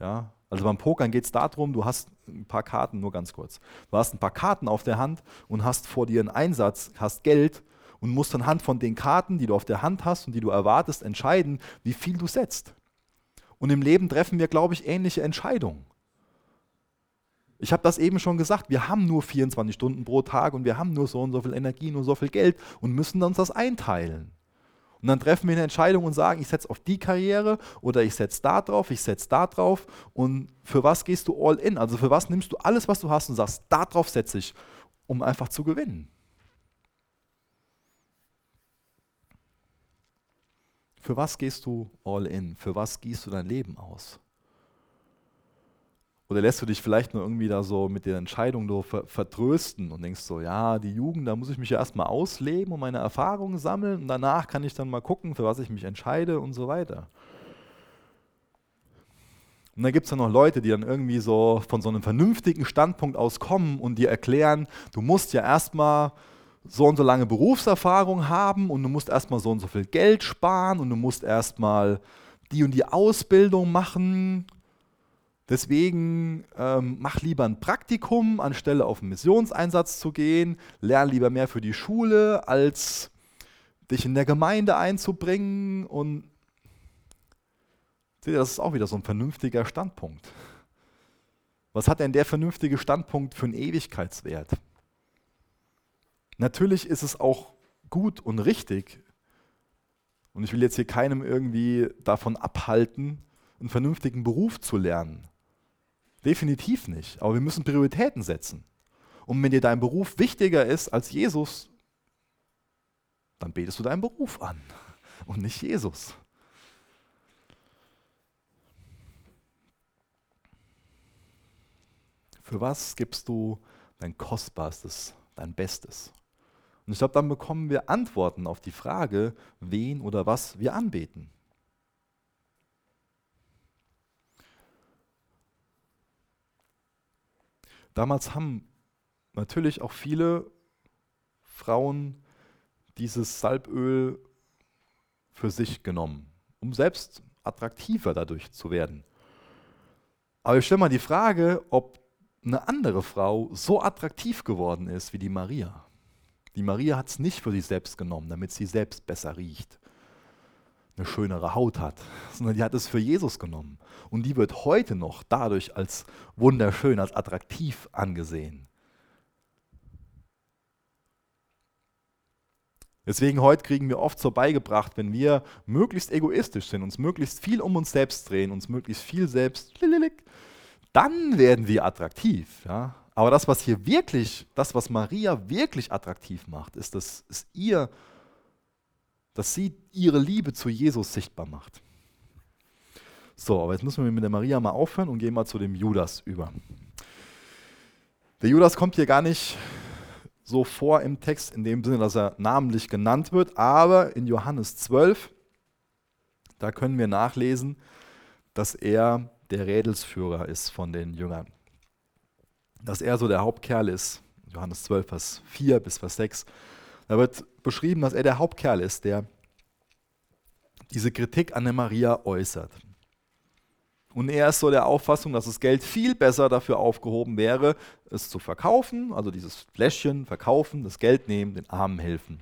Ja, also beim Pokern geht es darum, du hast ein paar Karten, nur ganz kurz. Du hast ein paar Karten auf der Hand und hast vor dir einen Einsatz, hast Geld und musst anhand von den Karten, die du auf der Hand hast und die du erwartest, entscheiden, wie viel du setzt. Und im Leben treffen wir, glaube ich, ähnliche Entscheidungen. Ich habe das eben schon gesagt, wir haben nur 24 Stunden pro Tag und wir haben nur so und so viel Energie, nur so viel Geld und müssen uns das einteilen. Und dann treffen wir eine Entscheidung und sagen, ich setze auf die Karriere oder ich setze da drauf, ich setze da drauf. Und für was gehst du all in? Also für was nimmst du alles, was du hast und sagst, da drauf setze ich, um einfach zu gewinnen? Für was gehst du all in? Für was gießt du dein Leben aus? Oder lässt du dich vielleicht nur irgendwie da so mit der Entscheidung so ver vertrösten und denkst so, ja, die Jugend, da muss ich mich ja erstmal ausleben und meine Erfahrungen sammeln und danach kann ich dann mal gucken, für was ich mich entscheide und so weiter. Und dann gibt es dann noch Leute, die dann irgendwie so von so einem vernünftigen Standpunkt aus kommen und dir erklären, du musst ja erstmal so und so lange Berufserfahrung haben und du musst erstmal so und so viel Geld sparen und du musst erstmal die und die Ausbildung machen Deswegen ähm, mach lieber ein Praktikum, anstelle auf einen Missionseinsatz zu gehen. Lern lieber mehr für die Schule, als dich in der Gemeinde einzubringen. Und seht ihr, das ist auch wieder so ein vernünftiger Standpunkt. Was hat denn der vernünftige Standpunkt für einen Ewigkeitswert? Natürlich ist es auch gut und richtig, und ich will jetzt hier keinem irgendwie davon abhalten, einen vernünftigen Beruf zu lernen. Definitiv nicht. Aber wir müssen Prioritäten setzen. Und wenn dir dein Beruf wichtiger ist als Jesus, dann betest du deinen Beruf an und nicht Jesus. Für was gibst du dein Kostbarstes, dein Bestes? Und ich glaube, dann bekommen wir Antworten auf die Frage, wen oder was wir anbeten. Damals haben natürlich auch viele Frauen dieses Salböl für sich genommen, um selbst attraktiver dadurch zu werden. Aber ich stelle mal die Frage, ob eine andere Frau so attraktiv geworden ist wie die Maria. Die Maria hat es nicht für sich selbst genommen, damit sie selbst besser riecht eine schönere Haut hat, sondern die hat es für Jesus genommen. Und die wird heute noch dadurch als wunderschön, als attraktiv angesehen. Deswegen heute kriegen wir oft so beigebracht, wenn wir möglichst egoistisch sind, uns möglichst viel um uns selbst drehen, uns möglichst viel selbst, dann werden wir attraktiv. Ja? Aber das, was hier wirklich, das, was Maria wirklich attraktiv macht, ist, dass es ihr dass sie ihre Liebe zu Jesus sichtbar macht. So, aber jetzt müssen wir mit der Maria mal aufhören und gehen mal zu dem Judas über. Der Judas kommt hier gar nicht so vor im Text, in dem Sinne, dass er namentlich genannt wird, aber in Johannes 12, da können wir nachlesen, dass er der Rädelsführer ist von den Jüngern. Dass er so der Hauptkerl ist. Johannes 12, Vers 4 bis Vers 6. Da wird beschrieben, dass er der Hauptkerl ist, der diese Kritik an der Maria äußert. Und er ist so der Auffassung, dass das Geld viel besser dafür aufgehoben wäre, es zu verkaufen, also dieses Fläschchen verkaufen, das Geld nehmen, den Armen helfen.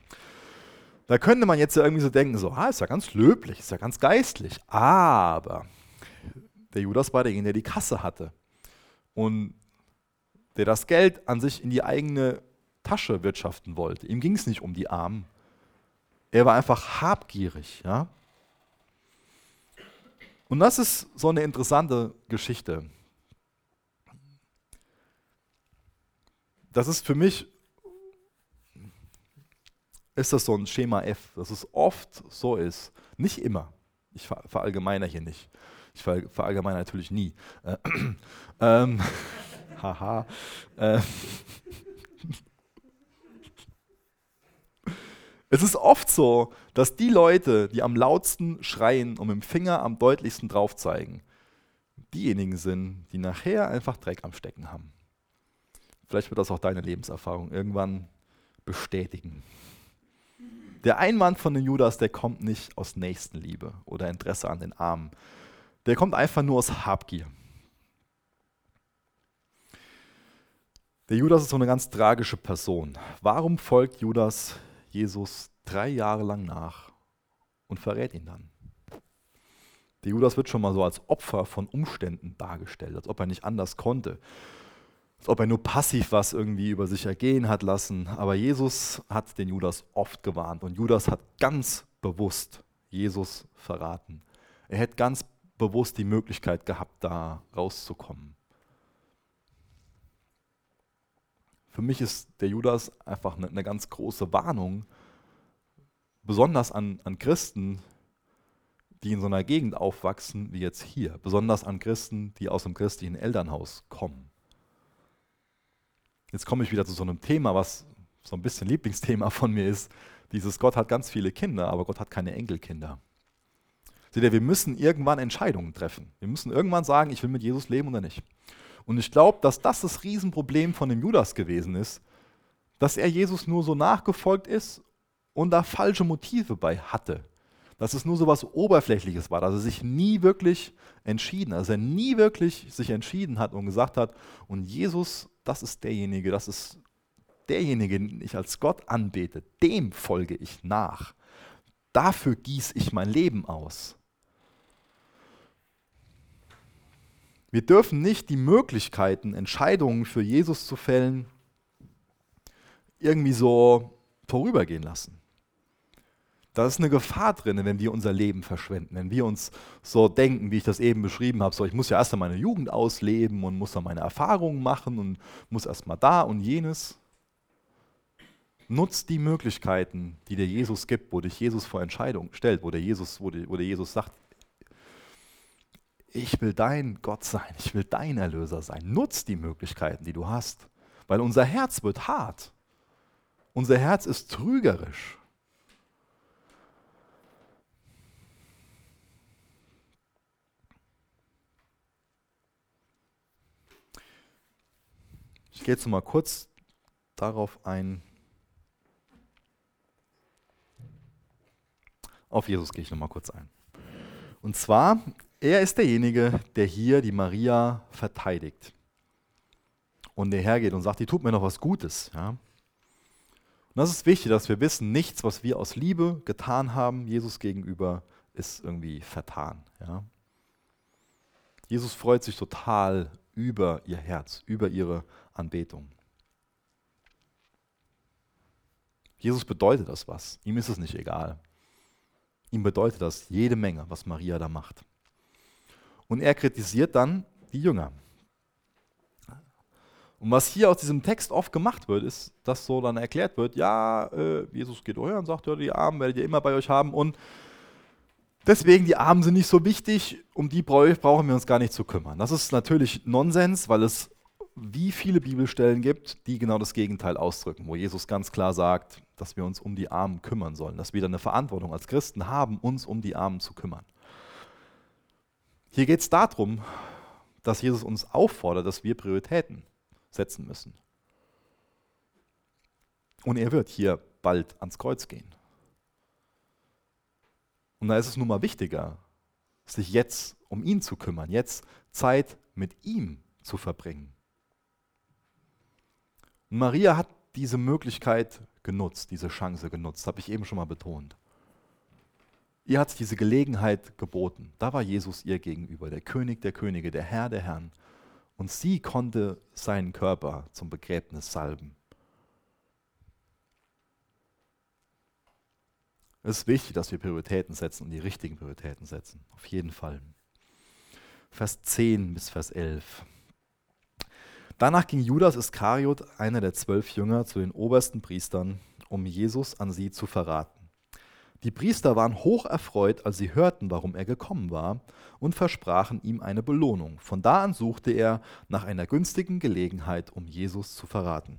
Da könnte man jetzt ja irgendwie so denken, so, ah, ist ja ganz löblich, ist ja ganz geistlich. Aber der Judas war derjenige, der die Kasse hatte und der das Geld an sich in die eigene Tasche wirtschaften wollte. Ihm ging es nicht um die Armen. Er war einfach habgierig. Ja? Und das ist so eine interessante Geschichte. Das ist für mich, ist das so ein Schema F, dass es oft so ist. Nicht immer. Ich verallgemeiner hier nicht. Ich verallgemeiner natürlich nie. Äh, ähm, haha. Äh, Es ist oft so, dass die Leute, die am lautsten schreien und mit dem Finger am deutlichsten drauf zeigen, diejenigen sind, die nachher einfach Dreck am Stecken haben. Vielleicht wird das auch deine Lebenserfahrung irgendwann bestätigen. Der Einwand von den Judas, der kommt nicht aus Nächstenliebe oder Interesse an den Armen. Der kommt einfach nur aus Habgier. Der Judas ist so eine ganz tragische Person. Warum folgt Judas Jesus drei Jahre lang nach und verrät ihn dann. Der Judas wird schon mal so als Opfer von Umständen dargestellt, als ob er nicht anders konnte, als ob er nur passiv was irgendwie über sich ergehen hat lassen. Aber Jesus hat den Judas oft gewarnt und Judas hat ganz bewusst Jesus verraten. Er hätte ganz bewusst die Möglichkeit gehabt, da rauszukommen. Für mich ist der Judas einfach eine, eine ganz große Warnung, besonders an, an Christen, die in so einer Gegend aufwachsen wie jetzt hier, besonders an Christen, die aus einem christlichen Elternhaus kommen. Jetzt komme ich wieder zu so einem Thema, was so ein bisschen Lieblingsthema von mir ist. Dieses Gott hat ganz viele Kinder, aber Gott hat keine Enkelkinder. Seht ihr, wir müssen irgendwann Entscheidungen treffen. Wir müssen irgendwann sagen, ich will mit Jesus leben oder nicht. Und ich glaube, dass das das Riesenproblem von dem Judas gewesen ist, dass er Jesus nur so nachgefolgt ist und da falsche Motive bei hatte. Dass es nur so was Oberflächliches war, dass er sich nie wirklich entschieden, dass er nie wirklich sich entschieden hat und gesagt hat, und Jesus, das ist derjenige, das ist derjenige, den ich als Gott anbete, dem folge ich nach. Dafür gieße ich mein Leben aus. Wir dürfen nicht die Möglichkeiten, Entscheidungen für Jesus zu fällen, irgendwie so vorübergehen lassen. Da ist eine Gefahr drin, wenn wir unser Leben verschwenden, wenn wir uns so denken, wie ich das eben beschrieben habe, so ich muss ja erst einmal meine Jugend ausleben und muss dann meine Erfahrungen machen und muss erst mal da und jenes. Nutzt die Möglichkeiten, die dir Jesus gibt, wo dich Jesus vor Entscheidungen stellt, wo der Jesus, wo der, wo der Jesus sagt, ich will dein Gott sein, ich will dein Erlöser sein. Nutz die Möglichkeiten, die du hast, weil unser Herz wird hart. Unser Herz ist trügerisch. Ich gehe jetzt mal kurz darauf ein. Auf Jesus gehe ich noch mal kurz ein. Und zwar er ist derjenige, der hier die Maria verteidigt. Und der hergeht und sagt, die tut mir noch was Gutes. Ja? Und das ist wichtig, dass wir wissen, nichts, was wir aus Liebe getan haben, Jesus gegenüber, ist irgendwie vertan. Ja? Jesus freut sich total über ihr Herz, über ihre Anbetung. Jesus bedeutet das was. Ihm ist es nicht egal. Ihm bedeutet das jede Menge, was Maria da macht. Und er kritisiert dann die Jünger. Und was hier aus diesem Text oft gemacht wird, ist, dass so dann erklärt wird, ja, äh, Jesus geht euch und sagt, ja, die Armen werdet ihr immer bei euch haben und deswegen, die Armen sind nicht so wichtig, um die brauchen wir uns gar nicht zu kümmern. Das ist natürlich Nonsens, weil es wie viele Bibelstellen gibt, die genau das Gegenteil ausdrücken, wo Jesus ganz klar sagt, dass wir uns um die Armen kümmern sollen, dass wir dann eine Verantwortung als Christen haben, uns um die Armen zu kümmern. Hier geht es darum, dass Jesus uns auffordert, dass wir Prioritäten setzen müssen. Und er wird hier bald ans Kreuz gehen. Und da ist es nun mal wichtiger, sich jetzt um ihn zu kümmern, jetzt Zeit mit ihm zu verbringen. Und Maria hat diese Möglichkeit genutzt, diese Chance genutzt, habe ich eben schon mal betont. Ihr hat diese Gelegenheit geboten. Da war Jesus ihr gegenüber, der König der Könige, der Herr der Herren. Und sie konnte seinen Körper zum Begräbnis salben. Es ist wichtig, dass wir Prioritäten setzen und die richtigen Prioritäten setzen. Auf jeden Fall. Vers 10 bis Vers 11. Danach ging Judas Iskariot, einer der zwölf Jünger, zu den obersten Priestern, um Jesus an sie zu verraten. Die Priester waren hoch erfreut, als sie hörten, warum er gekommen war, und versprachen ihm eine Belohnung. Von da an suchte er nach einer günstigen Gelegenheit, um Jesus zu verraten.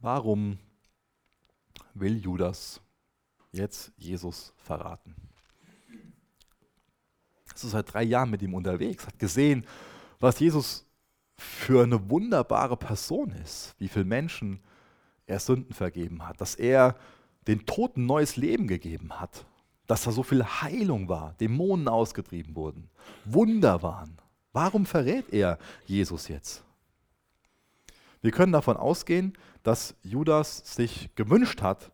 Warum will Judas jetzt Jesus verraten? Er ist seit drei Jahren mit ihm unterwegs, hat gesehen, was Jesus für eine wunderbare Person ist, wie viele Menschen er Sünden vergeben hat, dass er den Toten neues Leben gegeben hat, dass da so viel Heilung war, Dämonen ausgetrieben wurden, Wunder waren. Warum verrät er Jesus jetzt? Wir können davon ausgehen, dass Judas sich gewünscht hat,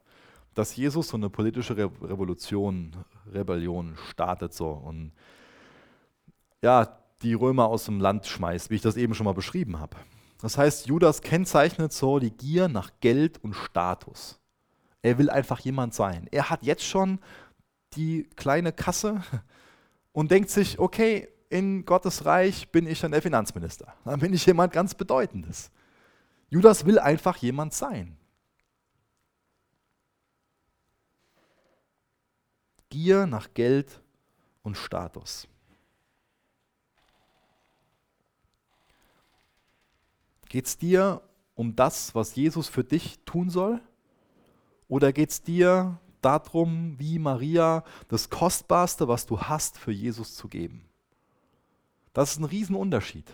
dass Jesus so eine politische Revolution, Rebellion startet so und ja, die Römer aus dem Land schmeißt, wie ich das eben schon mal beschrieben habe. Das heißt, Judas kennzeichnet so die Gier nach Geld und Status. Er will einfach jemand sein. Er hat jetzt schon die kleine Kasse und denkt sich, okay, in Gottes Reich bin ich dann der Finanzminister. Dann bin ich jemand ganz Bedeutendes. Judas will einfach jemand sein. Gier nach Geld und Status. Geht es dir um das, was Jesus für dich tun soll? Oder geht es dir darum, wie Maria, das Kostbarste, was du hast, für Jesus zu geben? Das ist ein Riesenunterschied.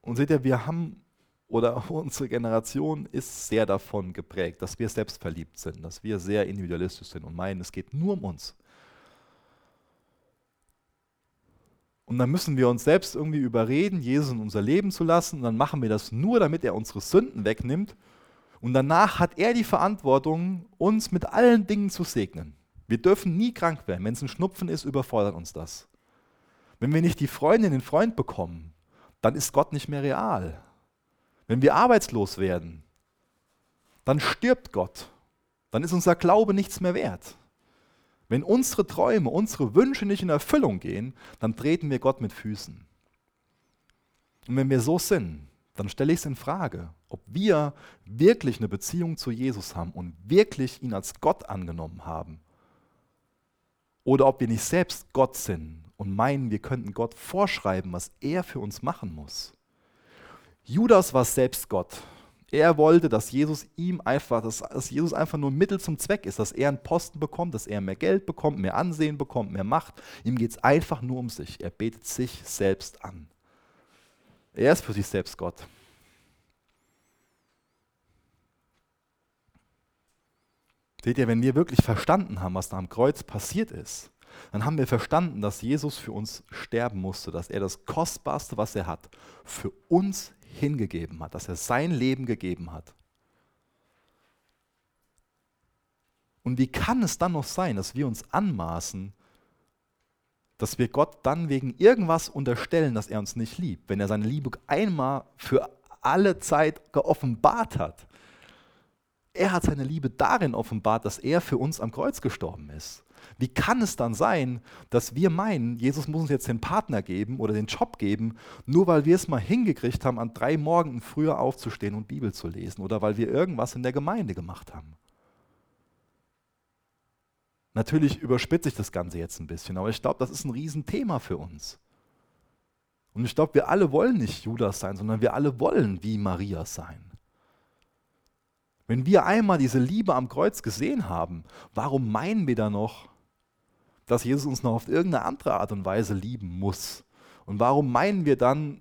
Und seht ihr, wir haben, oder unsere Generation ist sehr davon geprägt, dass wir selbstverliebt sind, dass wir sehr individualistisch sind und meinen, es geht nur um uns. Und dann müssen wir uns selbst irgendwie überreden, Jesus in unser Leben zu lassen. Und dann machen wir das nur, damit er unsere Sünden wegnimmt. Und danach hat er die Verantwortung, uns mit allen Dingen zu segnen. Wir dürfen nie krank werden. Wenn es ein Schnupfen ist, überfordert uns das. Wenn wir nicht die Freundin, den Freund bekommen, dann ist Gott nicht mehr real. Wenn wir arbeitslos werden, dann stirbt Gott. Dann ist unser Glaube nichts mehr wert. Wenn unsere Träume, unsere Wünsche nicht in Erfüllung gehen, dann treten wir Gott mit Füßen. Und wenn wir so sind, dann stelle ich es in Frage, ob wir wirklich eine Beziehung zu Jesus haben und wirklich ihn als Gott angenommen haben. Oder ob wir nicht selbst Gott sind und meinen, wir könnten Gott vorschreiben, was er für uns machen muss. Judas war selbst Gott. Er wollte, dass Jesus ihm einfach, dass, Jesus einfach nur Mittel zum Zweck ist, dass er einen Posten bekommt, dass er mehr Geld bekommt, mehr Ansehen bekommt, mehr Macht. Ihm geht es einfach nur um sich. Er betet sich selbst an. Er ist für sich selbst Gott. Seht ihr, wenn wir wirklich verstanden haben, was da am Kreuz passiert ist, dann haben wir verstanden, dass Jesus für uns sterben musste, dass er das Kostbarste, was er hat, für uns hingegeben hat, dass er sein Leben gegeben hat. Und wie kann es dann noch sein, dass wir uns anmaßen, dass wir Gott dann wegen irgendwas unterstellen, dass er uns nicht liebt, wenn er seine Liebe einmal für alle Zeit geoffenbart hat? Er hat seine Liebe darin offenbart, dass er für uns am Kreuz gestorben ist. Wie kann es dann sein, dass wir meinen, Jesus muss uns jetzt den Partner geben oder den Job geben, nur weil wir es mal hingekriegt haben, an drei Morgen früher aufzustehen und Bibel zu lesen oder weil wir irgendwas in der Gemeinde gemacht haben? Natürlich überspitze ich das Ganze jetzt ein bisschen, aber ich glaube, das ist ein Riesenthema für uns. Und ich glaube, wir alle wollen nicht Judas sein, sondern wir alle wollen wie Maria sein. Wenn wir einmal diese Liebe am Kreuz gesehen haben, warum meinen wir da noch, dass Jesus uns noch auf irgendeine andere Art und Weise lieben muss. Und warum meinen wir dann,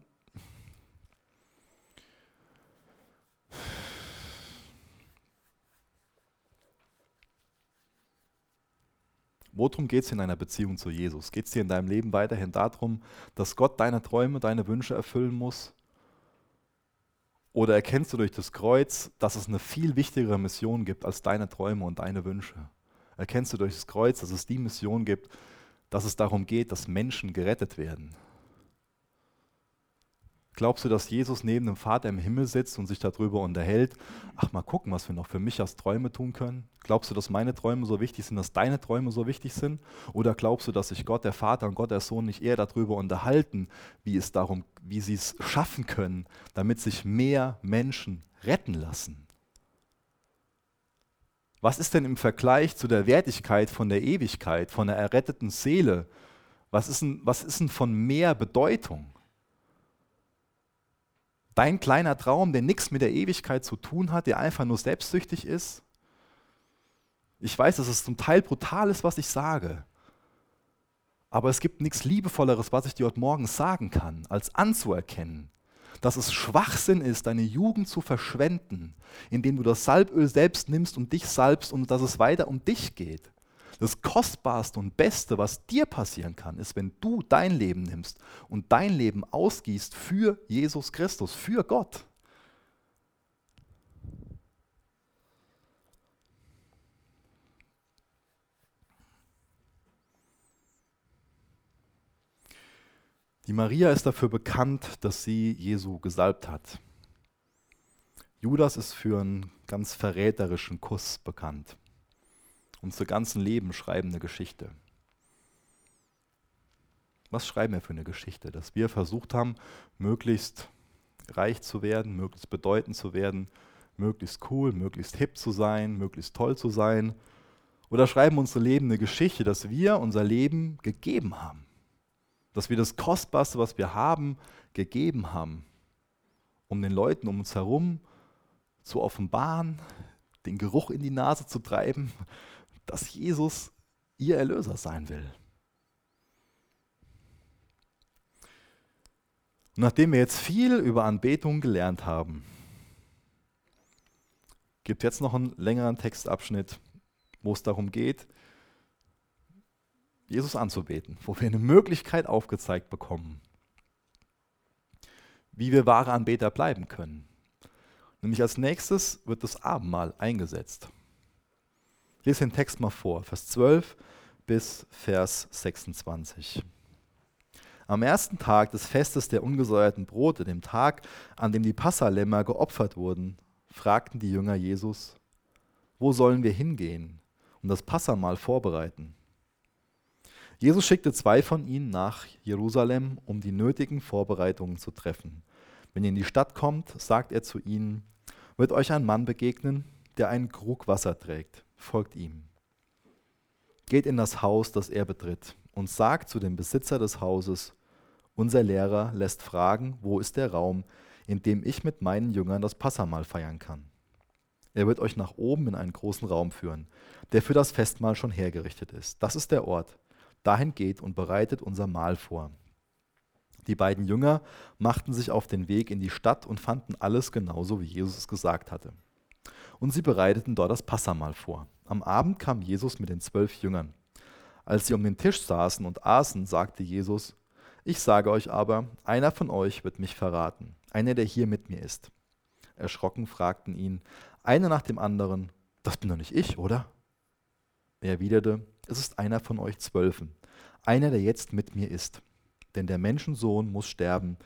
Worum geht es in deiner Beziehung zu Jesus? Geht es dir in deinem Leben weiterhin darum, dass Gott deine Träume, deine Wünsche erfüllen muss? Oder erkennst du durch das Kreuz, dass es eine viel wichtigere Mission gibt als deine Träume und deine Wünsche? erkennst du durch das Kreuz, dass es die Mission gibt, dass es darum geht, dass Menschen gerettet werden. Glaubst du, dass Jesus neben dem Vater im Himmel sitzt und sich darüber unterhält? Ach, mal gucken, was wir noch für mich als Träume tun können. Glaubst du, dass meine Träume so wichtig sind, dass deine Träume so wichtig sind? Oder glaubst du, dass sich Gott der Vater und Gott der Sohn nicht eher darüber unterhalten, wie es darum, wie sie es schaffen können, damit sich mehr Menschen retten lassen? Was ist denn im Vergleich zu der Wertigkeit von der Ewigkeit, von der erretteten Seele? Was ist denn, was ist denn von mehr Bedeutung? Dein kleiner Traum, der nichts mit der Ewigkeit zu tun hat, der einfach nur selbstsüchtig ist. Ich weiß, dass es zum Teil brutal ist, was ich sage. Aber es gibt nichts Liebevolleres, was ich dir heute Morgen sagen kann, als anzuerkennen, dass es Schwachsinn ist, deine Jugend zu verschwenden, indem du das Salböl selbst nimmst und dich salbst und dass es weiter um dich geht. Das Kostbarste und Beste, was dir passieren kann, ist, wenn du dein Leben nimmst und dein Leben ausgießt für Jesus Christus, für Gott. Die Maria ist dafür bekannt, dass sie Jesu gesalbt hat. Judas ist für einen ganz verräterischen Kuss bekannt unser ganzen Leben schreiben eine Geschichte. Was schreiben wir für eine Geschichte? Dass wir versucht haben, möglichst reich zu werden, möglichst bedeutend zu werden, möglichst cool, möglichst hip zu sein, möglichst toll zu sein. Oder schreiben unsere Leben eine Geschichte, dass wir unser Leben gegeben haben. Dass wir das Kostbarste, was wir haben, gegeben haben, um den Leuten um uns herum zu offenbaren, den Geruch in die Nase zu treiben, dass Jesus ihr Erlöser sein will. Nachdem wir jetzt viel über Anbetung gelernt haben, gibt jetzt noch einen längeren Textabschnitt, wo es darum geht, Jesus anzubeten, wo wir eine Möglichkeit aufgezeigt bekommen, wie wir wahre Anbeter bleiben können. Nämlich als nächstes wird das Abendmahl eingesetzt. Ich lese den Text mal vor, Vers 12 bis Vers 26. Am ersten Tag des Festes der ungesäuerten Brote, dem Tag, an dem die Passalämmer geopfert wurden, fragten die Jünger Jesus, wo sollen wir hingehen und das Passamal vorbereiten? Jesus schickte zwei von ihnen nach Jerusalem, um die nötigen Vorbereitungen zu treffen. Wenn ihr in die Stadt kommt, sagt er zu ihnen, wird euch ein Mann begegnen, der einen Krug Wasser trägt folgt ihm. Geht in das Haus, das er betritt, und sagt zu dem Besitzer des Hauses, unser Lehrer lässt fragen, wo ist der Raum, in dem ich mit meinen Jüngern das Passamal feiern kann. Er wird euch nach oben in einen großen Raum führen, der für das Festmahl schon hergerichtet ist. Das ist der Ort. Dahin geht und bereitet unser Mahl vor. Die beiden Jünger machten sich auf den Weg in die Stadt und fanden alles genauso, wie Jesus es gesagt hatte. Und sie bereiteten dort das Passamal vor. Am Abend kam Jesus mit den zwölf Jüngern. Als sie um den Tisch saßen und aßen, sagte Jesus, ich sage euch aber, einer von euch wird mich verraten, einer, der hier mit mir ist. Erschrocken fragten ihn, einer nach dem anderen, das bin doch nicht ich, oder? Er erwiderte, es ist einer von euch Zwölfen, einer, der jetzt mit mir ist. Denn der Menschensohn muss sterben,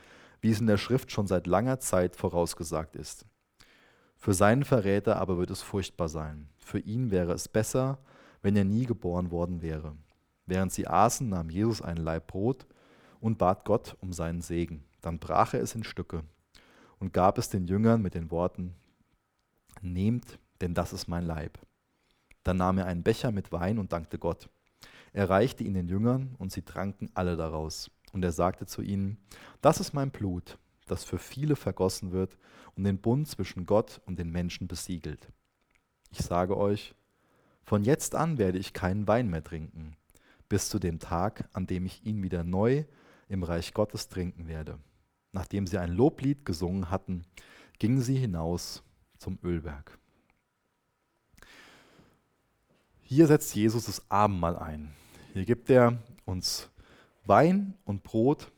wie es in der Schrift schon seit langer Zeit vorausgesagt ist. Für seinen Verräter aber wird es furchtbar sein. Für ihn wäre es besser, wenn er nie geboren worden wäre. Während sie aßen, nahm Jesus ein Laib Brot und bat Gott um seinen Segen. Dann brach er es in Stücke und gab es den Jüngern mit den Worten, Nehmt, denn das ist mein Leib. Dann nahm er einen Becher mit Wein und dankte Gott. Er reichte ihn den Jüngern und sie tranken alle daraus. Und er sagte zu ihnen, das ist mein Blut, das für viele vergossen wird und den Bund zwischen Gott und den Menschen besiegelt. Ich sage euch, von jetzt an werde ich keinen Wein mehr trinken, bis zu dem Tag, an dem ich ihn wieder neu im Reich Gottes trinken werde. Nachdem sie ein Loblied gesungen hatten, gingen sie hinaus zum Ölberg. Hier setzt Jesus das Abendmahl ein. Hier gibt er uns Wein und Brot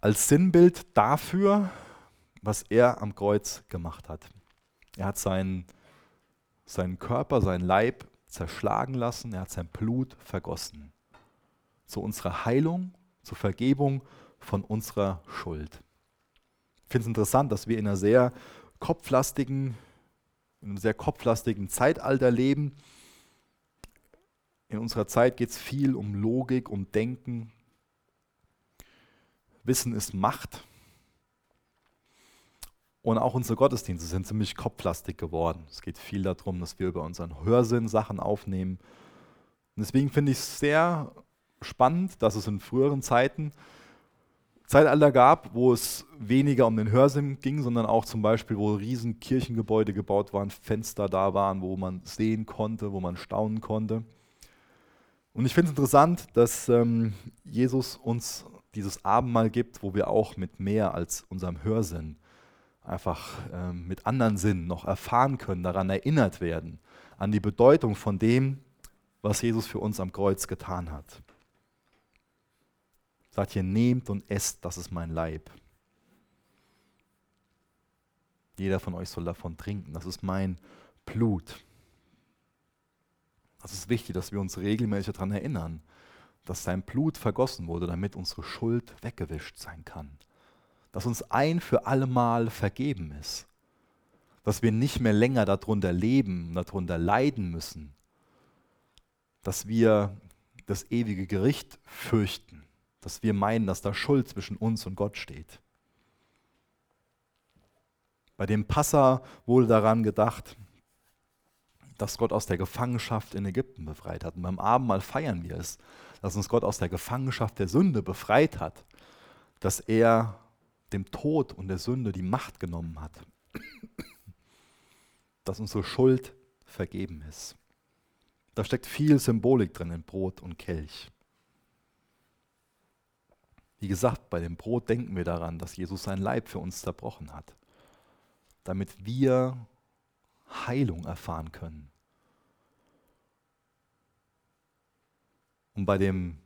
als Sinnbild dafür, was er am Kreuz gemacht hat. Er hat seinen, seinen Körper, seinen Leib zerschlagen lassen, er hat sein Blut vergossen. Zu unserer Heilung, zur Vergebung von unserer Schuld. Ich finde es interessant, dass wir in einer sehr kopflastigen, in einem sehr kopflastigen Zeitalter leben. In unserer Zeit geht es viel um Logik, um Denken. Wissen ist Macht. Und auch unsere Gottesdienste sind ziemlich kopflastig geworden. Es geht viel darum, dass wir über unseren Hörsinn Sachen aufnehmen. Und deswegen finde ich es sehr spannend, dass es in früheren Zeiten Zeitalter gab, wo es weniger um den Hörsinn ging, sondern auch zum Beispiel, wo riesen Kirchengebäude gebaut waren, Fenster da waren, wo man sehen konnte, wo man staunen konnte. Und ich finde es interessant, dass ähm, Jesus uns dieses Abendmahl gibt, wo wir auch mit mehr als unserem Hörsinn einfach ähm, mit anderen Sinnen noch erfahren können, daran erinnert werden, an die Bedeutung von dem, was Jesus für uns am Kreuz getan hat. Sagt hier, nehmt und esst, das ist mein Leib. Jeder von euch soll davon trinken, das ist mein Blut. Das ist wichtig, dass wir uns regelmäßig daran erinnern, dass sein Blut vergossen wurde, damit unsere Schuld weggewischt sein kann dass uns ein für allemal vergeben ist. Dass wir nicht mehr länger darunter leben, darunter leiden müssen. Dass wir das ewige Gericht fürchten. Dass wir meinen, dass da Schuld zwischen uns und Gott steht. Bei dem Passa wurde daran gedacht, dass Gott aus der Gefangenschaft in Ägypten befreit hat. Und beim Abendmahl feiern wir es, dass uns Gott aus der Gefangenschaft der Sünde befreit hat, dass er dem Tod und der Sünde die Macht genommen hat, dass unsere Schuld vergeben ist. Da steckt viel Symbolik drin in Brot und Kelch. Wie gesagt, bei dem Brot denken wir daran, dass Jesus sein Leib für uns zerbrochen hat, damit wir Heilung erfahren können. Und bei dem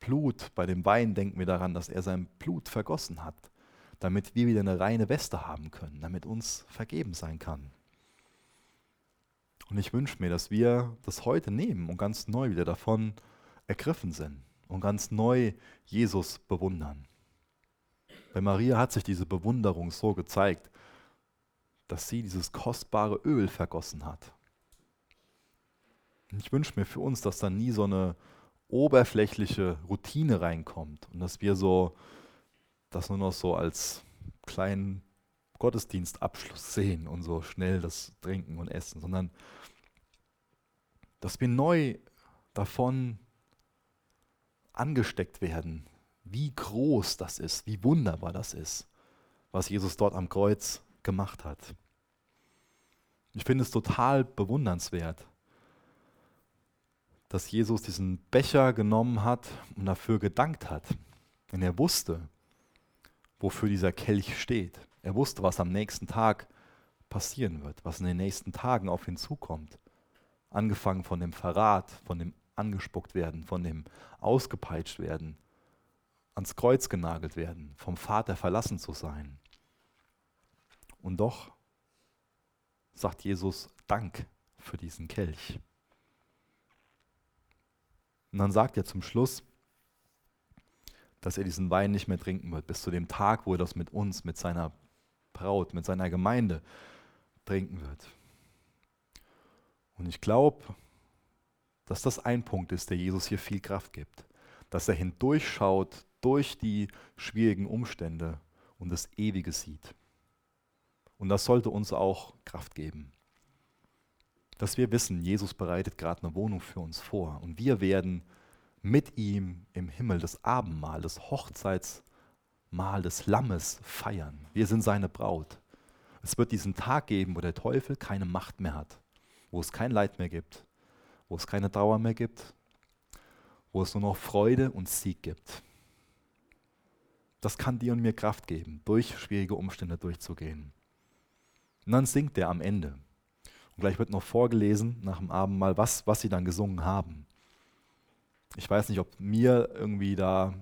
Blut, bei dem Wein denken wir daran, dass er sein Blut vergossen hat, damit wir wieder eine reine Weste haben können, damit uns vergeben sein kann. Und ich wünsche mir, dass wir das heute nehmen und ganz neu wieder davon ergriffen sind und ganz neu Jesus bewundern. Bei Maria hat sich diese Bewunderung so gezeigt, dass sie dieses kostbare Öl vergossen hat. Und ich wünsche mir für uns, dass da nie so eine oberflächliche Routine reinkommt und dass wir so das nur noch so als kleinen Gottesdienstabschluss sehen und so schnell das Trinken und Essen, sondern dass wir neu davon angesteckt werden, wie groß das ist, wie wunderbar das ist, was Jesus dort am Kreuz gemacht hat. Ich finde es total bewundernswert, dass Jesus diesen Becher genommen hat und dafür gedankt hat. Denn er wusste, wofür dieser Kelch steht. Er wusste, was am nächsten Tag passieren wird, was in den nächsten Tagen auf ihn zukommt. Angefangen von dem Verrat, von dem angespuckt werden, von dem ausgepeitscht werden, ans Kreuz genagelt werden, vom Vater verlassen zu sein. Und doch sagt Jesus Dank für diesen Kelch. Und dann sagt er zum Schluss, dass er diesen Wein nicht mehr trinken wird, bis zu dem Tag, wo er das mit uns, mit seiner Braut, mit seiner Gemeinde trinken wird. Und ich glaube, dass das ein Punkt ist, der Jesus hier viel Kraft gibt. Dass er hindurchschaut durch die schwierigen Umstände und das Ewige sieht. Und das sollte uns auch Kraft geben dass wir wissen, Jesus bereitet gerade eine Wohnung für uns vor und wir werden mit ihm im Himmel das Abendmahl, das Hochzeitsmahl des Lammes feiern. Wir sind seine Braut. Es wird diesen Tag geben, wo der Teufel keine Macht mehr hat, wo es kein Leid mehr gibt, wo es keine Trauer mehr gibt, wo es nur noch Freude und Sieg gibt. Das kann dir und mir Kraft geben, durch schwierige Umstände durchzugehen. Und dann singt er am Ende. Und gleich wird noch vorgelesen nach dem Abendmahl, was, was sie dann gesungen haben. Ich weiß nicht, ob mir irgendwie da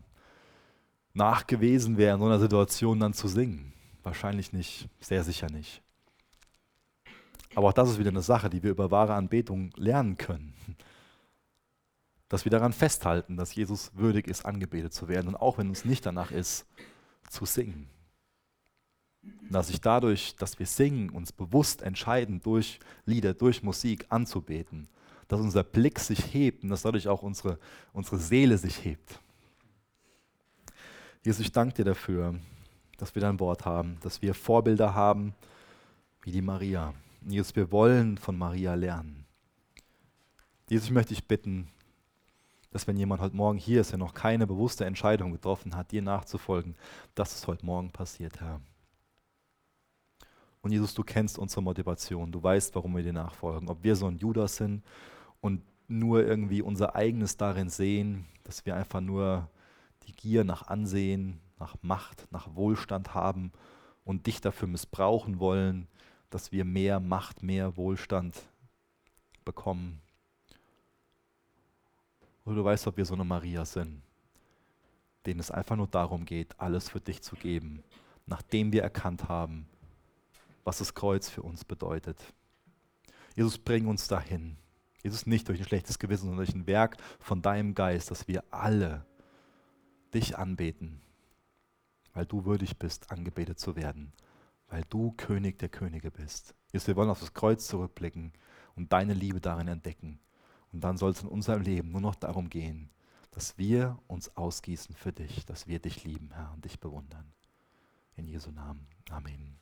nachgewesen wäre, in so einer Situation dann zu singen. Wahrscheinlich nicht, sehr sicher nicht. Aber auch das ist wieder eine Sache, die wir über wahre Anbetung lernen können. dass wir daran festhalten, dass Jesus würdig ist, angebetet zu werden. Und auch wenn uns nicht danach ist, zu singen. Dass sich dadurch, dass wir singen, uns bewusst entscheiden, durch Lieder, durch Musik anzubeten, dass unser Blick sich hebt und dass dadurch auch unsere, unsere Seele sich hebt. Jesus, ich danke dir dafür, dass wir dein Wort haben, dass wir Vorbilder haben wie die Maria. Jesus, wir wollen von Maria lernen. Jesus, ich möchte dich bitten, dass wenn jemand heute Morgen hier ist, der noch keine bewusste Entscheidung getroffen hat, dir nachzufolgen, dass es heute Morgen passiert, Herr. Und Jesus, du kennst unsere Motivation, du weißt, warum wir dir nachfolgen. Ob wir so ein Judas sind und nur irgendwie unser eigenes darin sehen, dass wir einfach nur die Gier nach Ansehen, nach Macht, nach Wohlstand haben und dich dafür missbrauchen wollen, dass wir mehr Macht, mehr Wohlstand bekommen. Oder du weißt, ob wir so eine Maria sind, denen es einfach nur darum geht, alles für dich zu geben, nachdem wir erkannt haben, was das Kreuz für uns bedeutet. Jesus, bring uns dahin. Jesus, nicht durch ein schlechtes Gewissen, sondern durch ein Werk von deinem Geist, dass wir alle dich anbeten, weil du würdig bist, angebetet zu werden, weil du König der Könige bist. Jesus, wir wollen auf das Kreuz zurückblicken und deine Liebe darin entdecken. Und dann soll es in unserem Leben nur noch darum gehen, dass wir uns ausgießen für dich, dass wir dich lieben, Herr, und dich bewundern. In Jesu Namen. Amen.